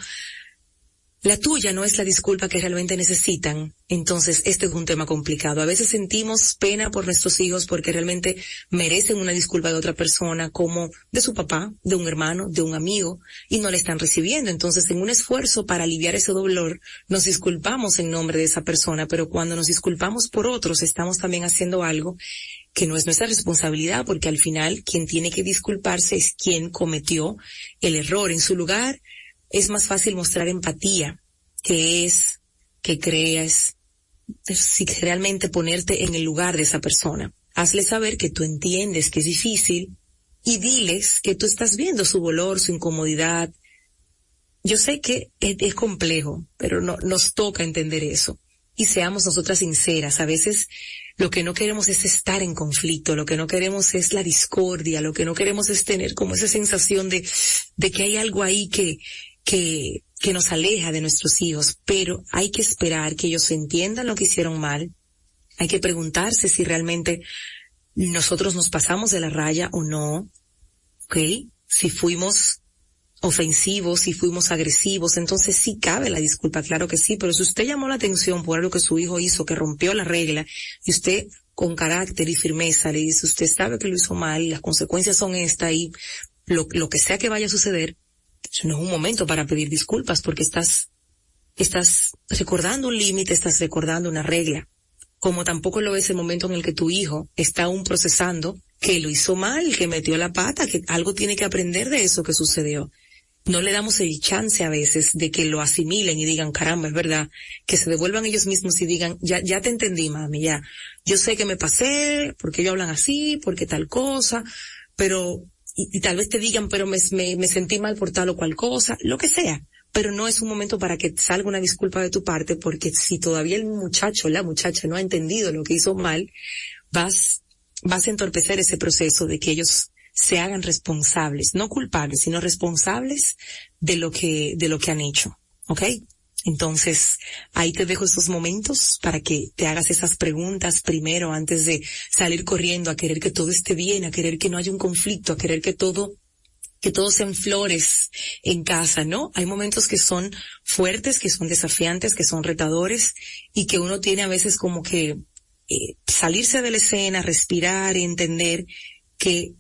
la tuya no es la disculpa que realmente necesitan, entonces este es un tema complicado. A veces sentimos pena por nuestros hijos porque realmente merecen una disculpa de otra persona, como de su papá, de un hermano, de un amigo, y no la están recibiendo. Entonces, en un esfuerzo para aliviar ese dolor, nos disculpamos en nombre de esa persona, pero cuando nos disculpamos por otros, estamos también haciendo algo que no es nuestra responsabilidad, porque al final quien tiene que disculparse es quien cometió el error en su lugar es más fácil mostrar empatía, que es, que creas, si realmente ponerte en el lugar de esa persona. Hazle saber que tú entiendes que es difícil y diles que tú estás viendo su dolor, su incomodidad. Yo sé que es, complejo, pero no, nos toca entender eso. Y seamos nosotras sinceras. A veces lo que no queremos es estar en conflicto, lo que no queremos es la discordia, lo que no queremos es tener como esa sensación de, de que hay algo ahí que, que, que nos aleja de nuestros hijos, pero hay que esperar que ellos entiendan lo que hicieron mal. Hay que preguntarse si realmente nosotros nos pasamos de la raya o no. ¿Ok? Si fuimos ofensivos, si fuimos agresivos, entonces sí cabe la disculpa, claro que sí, pero si usted llamó la atención por algo que su hijo hizo, que rompió la regla, y usted con carácter y firmeza le dice, usted sabe que lo hizo mal y las consecuencias son estas y lo, lo que sea que vaya a suceder, eso no es un momento para pedir disculpas porque estás, estás recordando un límite, estás recordando una regla. Como tampoco lo es el momento en el que tu hijo está aún procesando que lo hizo mal, que metió la pata, que algo tiene que aprender de eso que sucedió. No le damos el chance a veces de que lo asimilen y digan, caramba, es verdad, que se devuelvan ellos mismos y digan, ya, ya te entendí, mami, ya. Yo sé que me pasé, porque ellos hablan así, porque tal cosa, pero y, tal vez te digan, pero me, me, sentí mal por tal o cual cosa, lo que sea. Pero no es un momento para que salga una disculpa de tu parte, porque si todavía el muchacho, la muchacha no ha entendido lo que hizo mal, vas, vas a entorpecer ese proceso de que ellos se hagan responsables, no culpables, sino responsables de lo que, de lo que han hecho. ¿Ok? Entonces, ahí te dejo esos momentos para que te hagas esas preguntas primero antes de salir corriendo a querer que todo esté bien, a querer que no haya un conflicto, a querer que todo que todo sean flores en casa, ¿no? Hay momentos que son fuertes, que son desafiantes, que son retadores y que uno tiene a veces como que eh, salirse de la escena, respirar entender que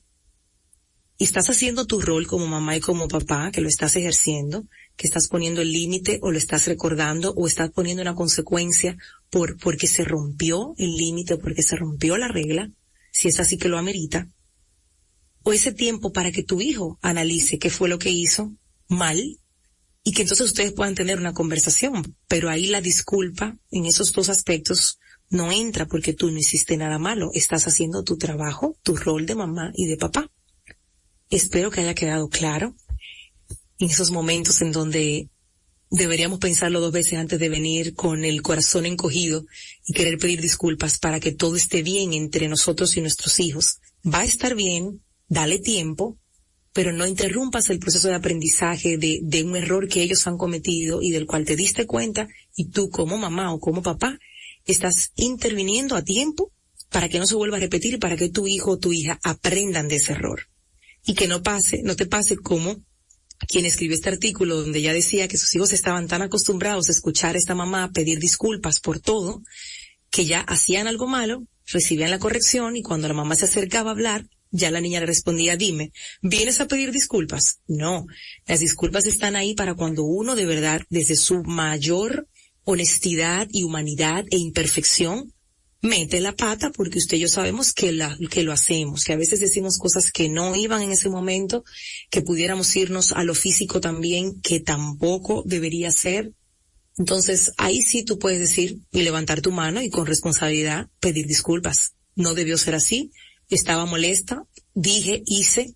estás haciendo tu rol como mamá y como papá, que lo estás ejerciendo, que estás poniendo el límite o lo estás recordando o estás poniendo una consecuencia por, porque se rompió el límite, porque se rompió la regla, si es así que lo amerita, o ese tiempo para que tu hijo analice qué fue lo que hizo mal y que entonces ustedes puedan tener una conversación, pero ahí la disculpa en esos dos aspectos no entra porque tú no hiciste nada malo, estás haciendo tu trabajo, tu rol de mamá y de papá. Espero que haya quedado claro en esos momentos en donde deberíamos pensarlo dos veces antes de venir con el corazón encogido y querer pedir disculpas para que todo esté bien entre nosotros y nuestros hijos. Va a estar bien, dale tiempo, pero no interrumpas el proceso de aprendizaje de, un error que ellos han cometido y del cual te diste cuenta y tú como mamá o como papá estás interviniendo a tiempo para que no se vuelva a repetir, para que tu hijo o tu hija aprendan de ese error. Y que no pase, no te pase como quien escribió este artículo donde ya decía que sus hijos estaban tan acostumbrados a escuchar a esta mamá pedir disculpas por todo, que ya hacían algo malo, recibían la corrección y cuando la mamá se acercaba a hablar, ya la niña le respondía, dime, ¿vienes a pedir disculpas? No, las disculpas están ahí para cuando uno de verdad, desde su mayor honestidad y humanidad e imperfección, mete la pata porque usted y yo sabemos que, lo hacemos, que a veces decimos cosas que no iban en ese momento, que pudiéramos irnos a lo físico también, que tampoco debería ser. Entonces ahí sí tú puedes decir y levantar tu mano y con responsabilidad pedir disculpas. No debió ser así, estaba molesta, dije, hice,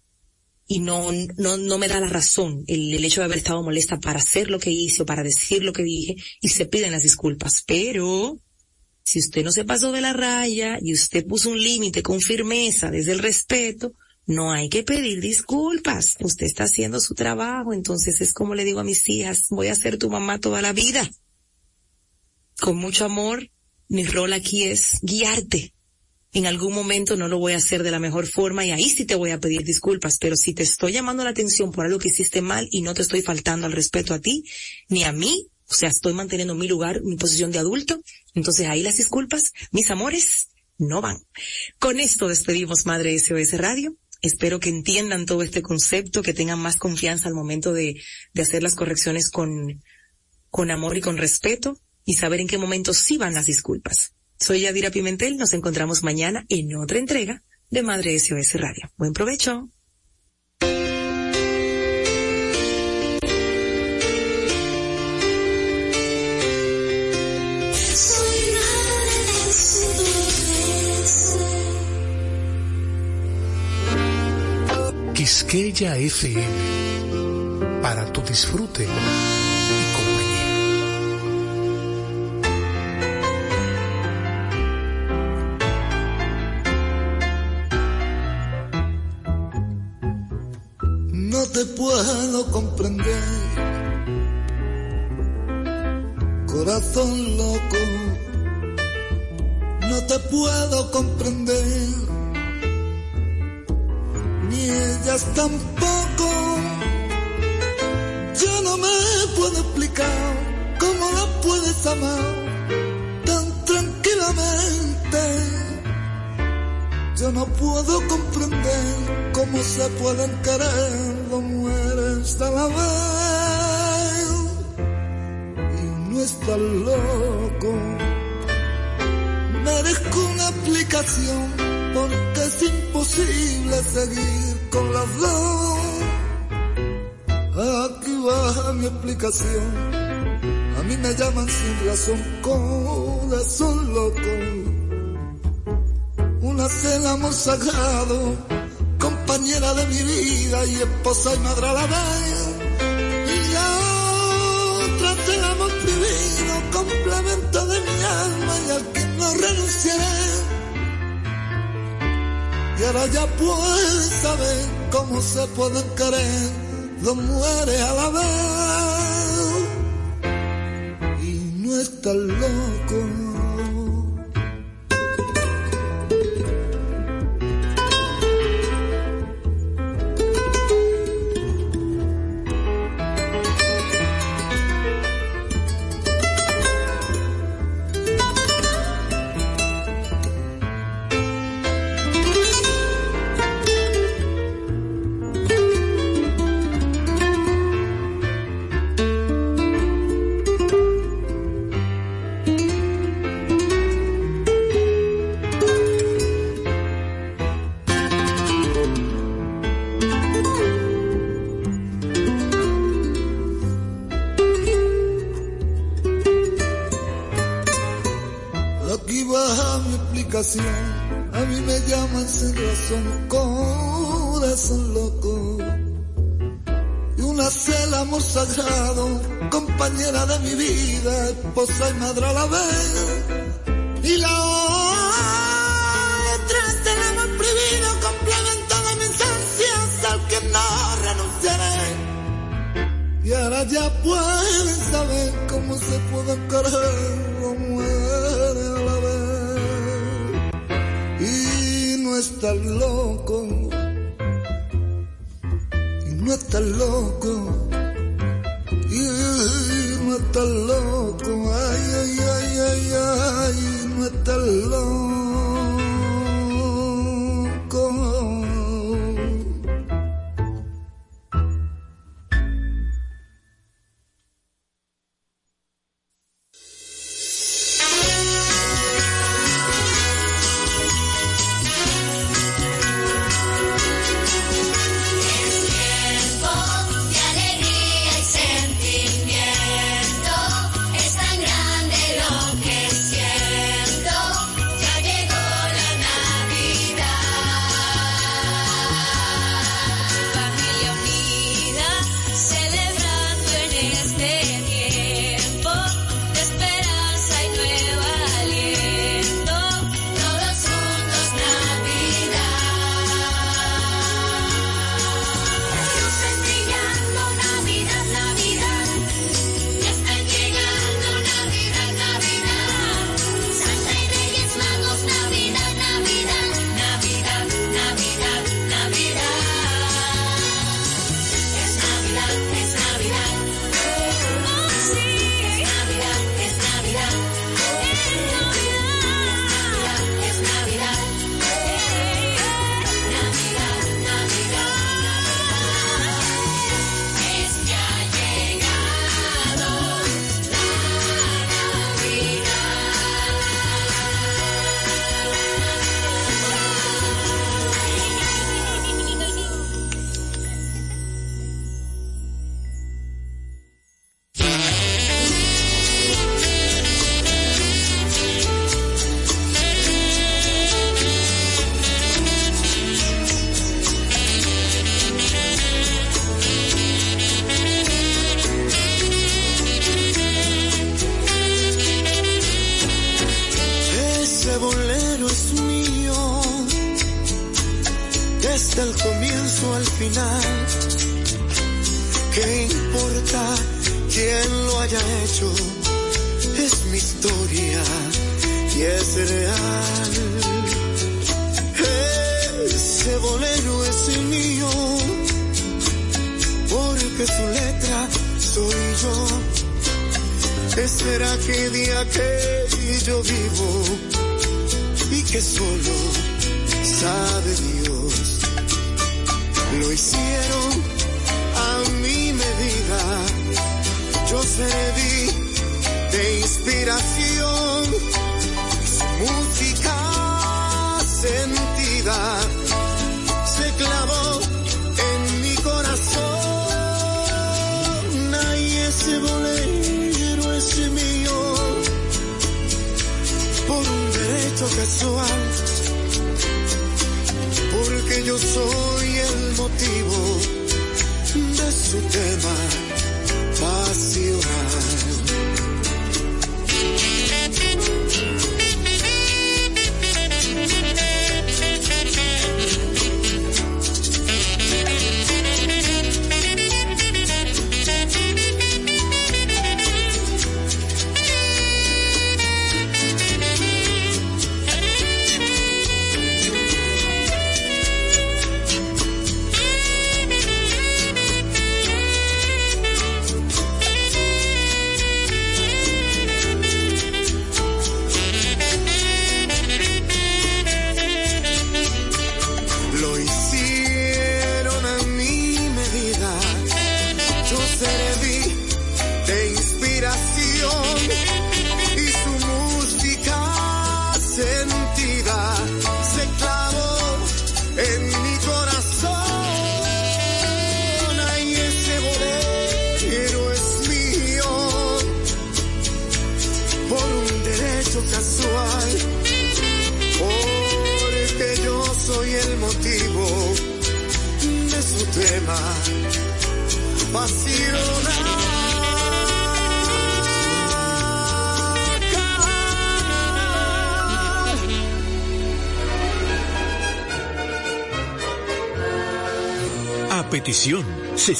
y no, no, no me da la razón el, el, hecho de haber estado molesta para hacer lo que hice o para decir lo que dije y se piden las disculpas. Pero si usted no se pasó de la raya y usted puso un límite con firmeza desde el respeto, no hay que pedir disculpas. Usted está haciendo su trabajo, entonces es como le digo a mis hijas, voy a ser tu mamá toda la vida. Con mucho amor, mi rol aquí es guiarte. En algún momento no lo voy a hacer de la mejor forma y ahí sí te voy a pedir disculpas, pero si te estoy llamando la atención por algo que hiciste mal y no te estoy faltando al respeto a ti, ni a mí, o sea, estoy manteniendo mi lugar, mi posición de adulto, entonces ahí las disculpas, mis amores, no van. Con esto despedimos Madre SOS Radio. Espero que entiendan todo este concepto, que tengan más confianza al momento de, de hacer las correcciones con, con amor y con respeto y saber en qué momento sí van las disculpas. Soy Yadira Pimentel, nos encontramos mañana en otra entrega de Madre SOS Radio. Buen provecho. Quisqueya FM para tu disfrute y compañía. No te puedo comprender, corazón loco, no te puedo comprender ni ellas tampoco. Yo no me puedo explicar cómo la puedes amar tan tranquilamente. Yo no puedo comprender cómo se pueden querer dos mujeres a la vez. Y no estás loco. Merezco una explicación porque es imposible seguir con las dos. Aquí va mi explicación. A mí me llaman sin razón corazón loco. Una cena amor sagrado, compañera de mi vida y esposa y madre a la vez. Y la otra el amor divino, complemento de mi alma y al que no renunciaré y ahora ya puedes saber cómo se pueden querer dos mujeres a la vez. Y no estás loco. Aquí va mi explicación. A mí me llaman sin razón, corazón loco. Y una cela amor sagrado, compañera de mi vida, esposa y madre a la vez. Y la otra es el amor prohibido, complemento de mis ansias al que no renunciaré. Y ahora ya pueden saber cómo se pueden querer no estás loco. Y no estás loco. Y no estás loco. Ay, ay, ay, ay, ay. No estás loco.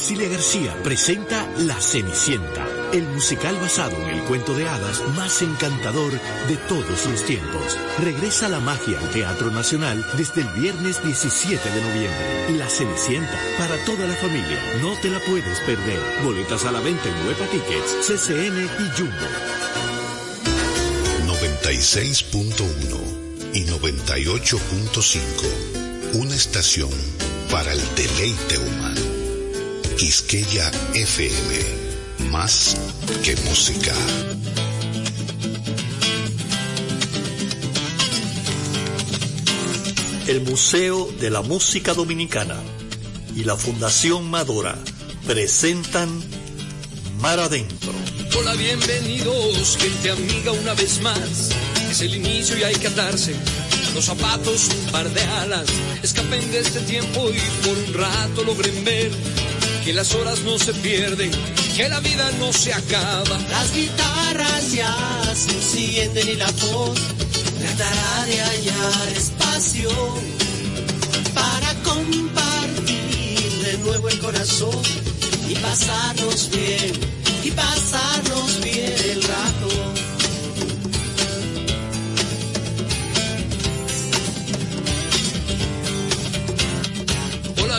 Cecilia García presenta La Cenicienta, el musical basado en el cuento de hadas más encantador de todos los tiempos. Regresa la magia al Teatro Nacional desde el viernes 17 de noviembre. La Cenicienta, para toda la familia, no te la puedes perder. Boletas a la venta en Huepa Tickets, CCN y Jumbo. 96.1 y 98.5. Una estación para el deleite humano. Quisqueya FM. Más que música. El Museo de la Música Dominicana y la Fundación Madora presentan Mar Adentro. Hola, bienvenidos, gente amiga, una vez más. Es el inicio y hay que atarse los zapatos, un par de alas. Escapen de este tiempo y por un rato logren ver que las horas no se pierden, que la vida no se acaba. Las guitarras ya se encienden y la voz tratará de hallar espacio para compartir de nuevo el corazón y pasarnos bien, y pasarnos bien el rato.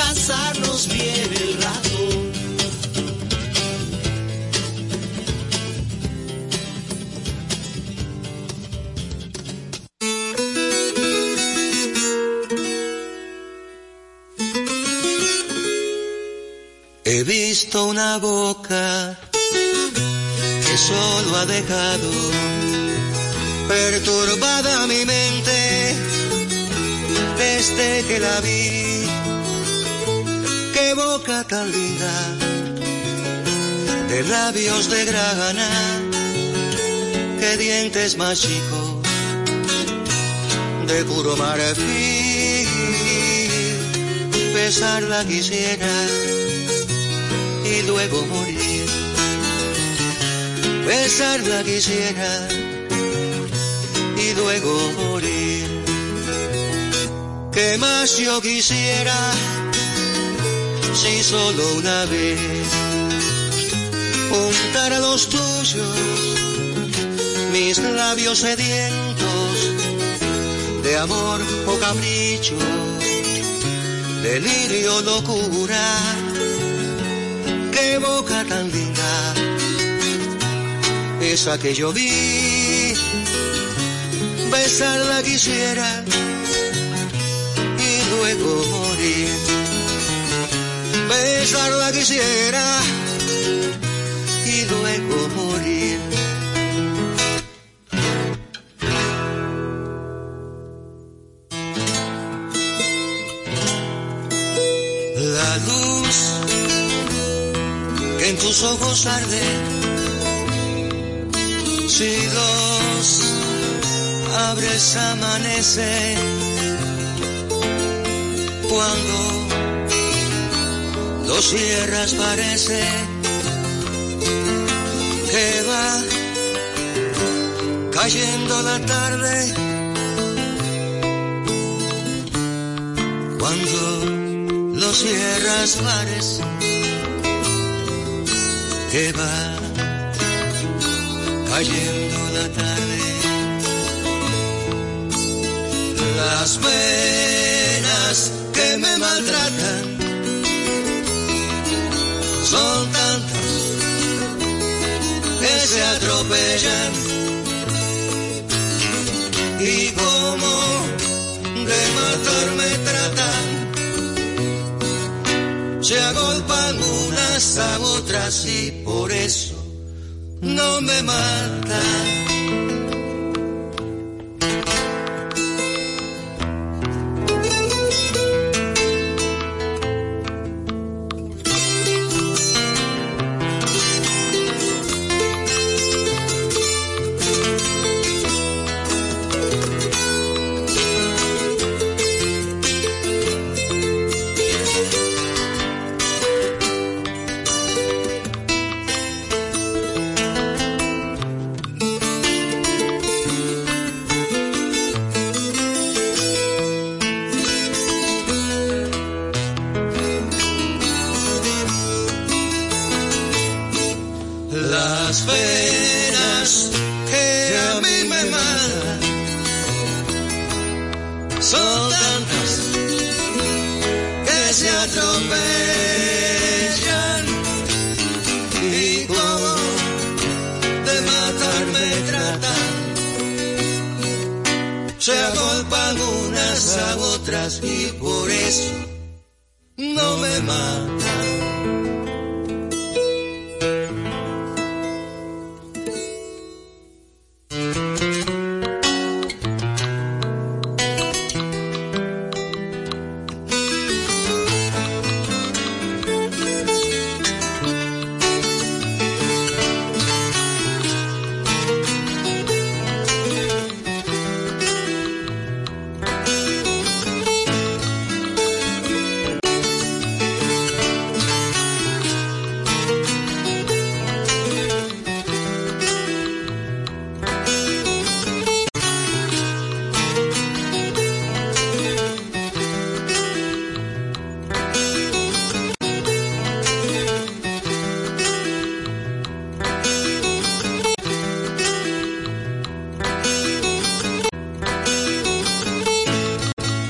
pasarnos bien el rato. He visto una boca que solo ha dejado perturbada mi mente desde que la vi. Boca tan linda, de labios de grana, que dientes más chicos, de puro marfil, besarla quisiera y luego morir. Besarla quisiera y luego morir. ¿Qué más yo quisiera si solo una vez juntar a los tuyos mis labios sedientos de amor o capricho, delirio, locura? qué boca tan linda, esa que yo vi, besarla quisiera y luego morir. Besarla quisiera y luego morir. La luz que en tus ojos arde, si los abres amanece, cuando los cierras parece que va cayendo la tarde, cuando los cierras parece que va cayendo la tarde. Las penas que me maltratan son tantas que se atropellan y como de matarme tratan se agolpan unas a otras y por eso no me matan.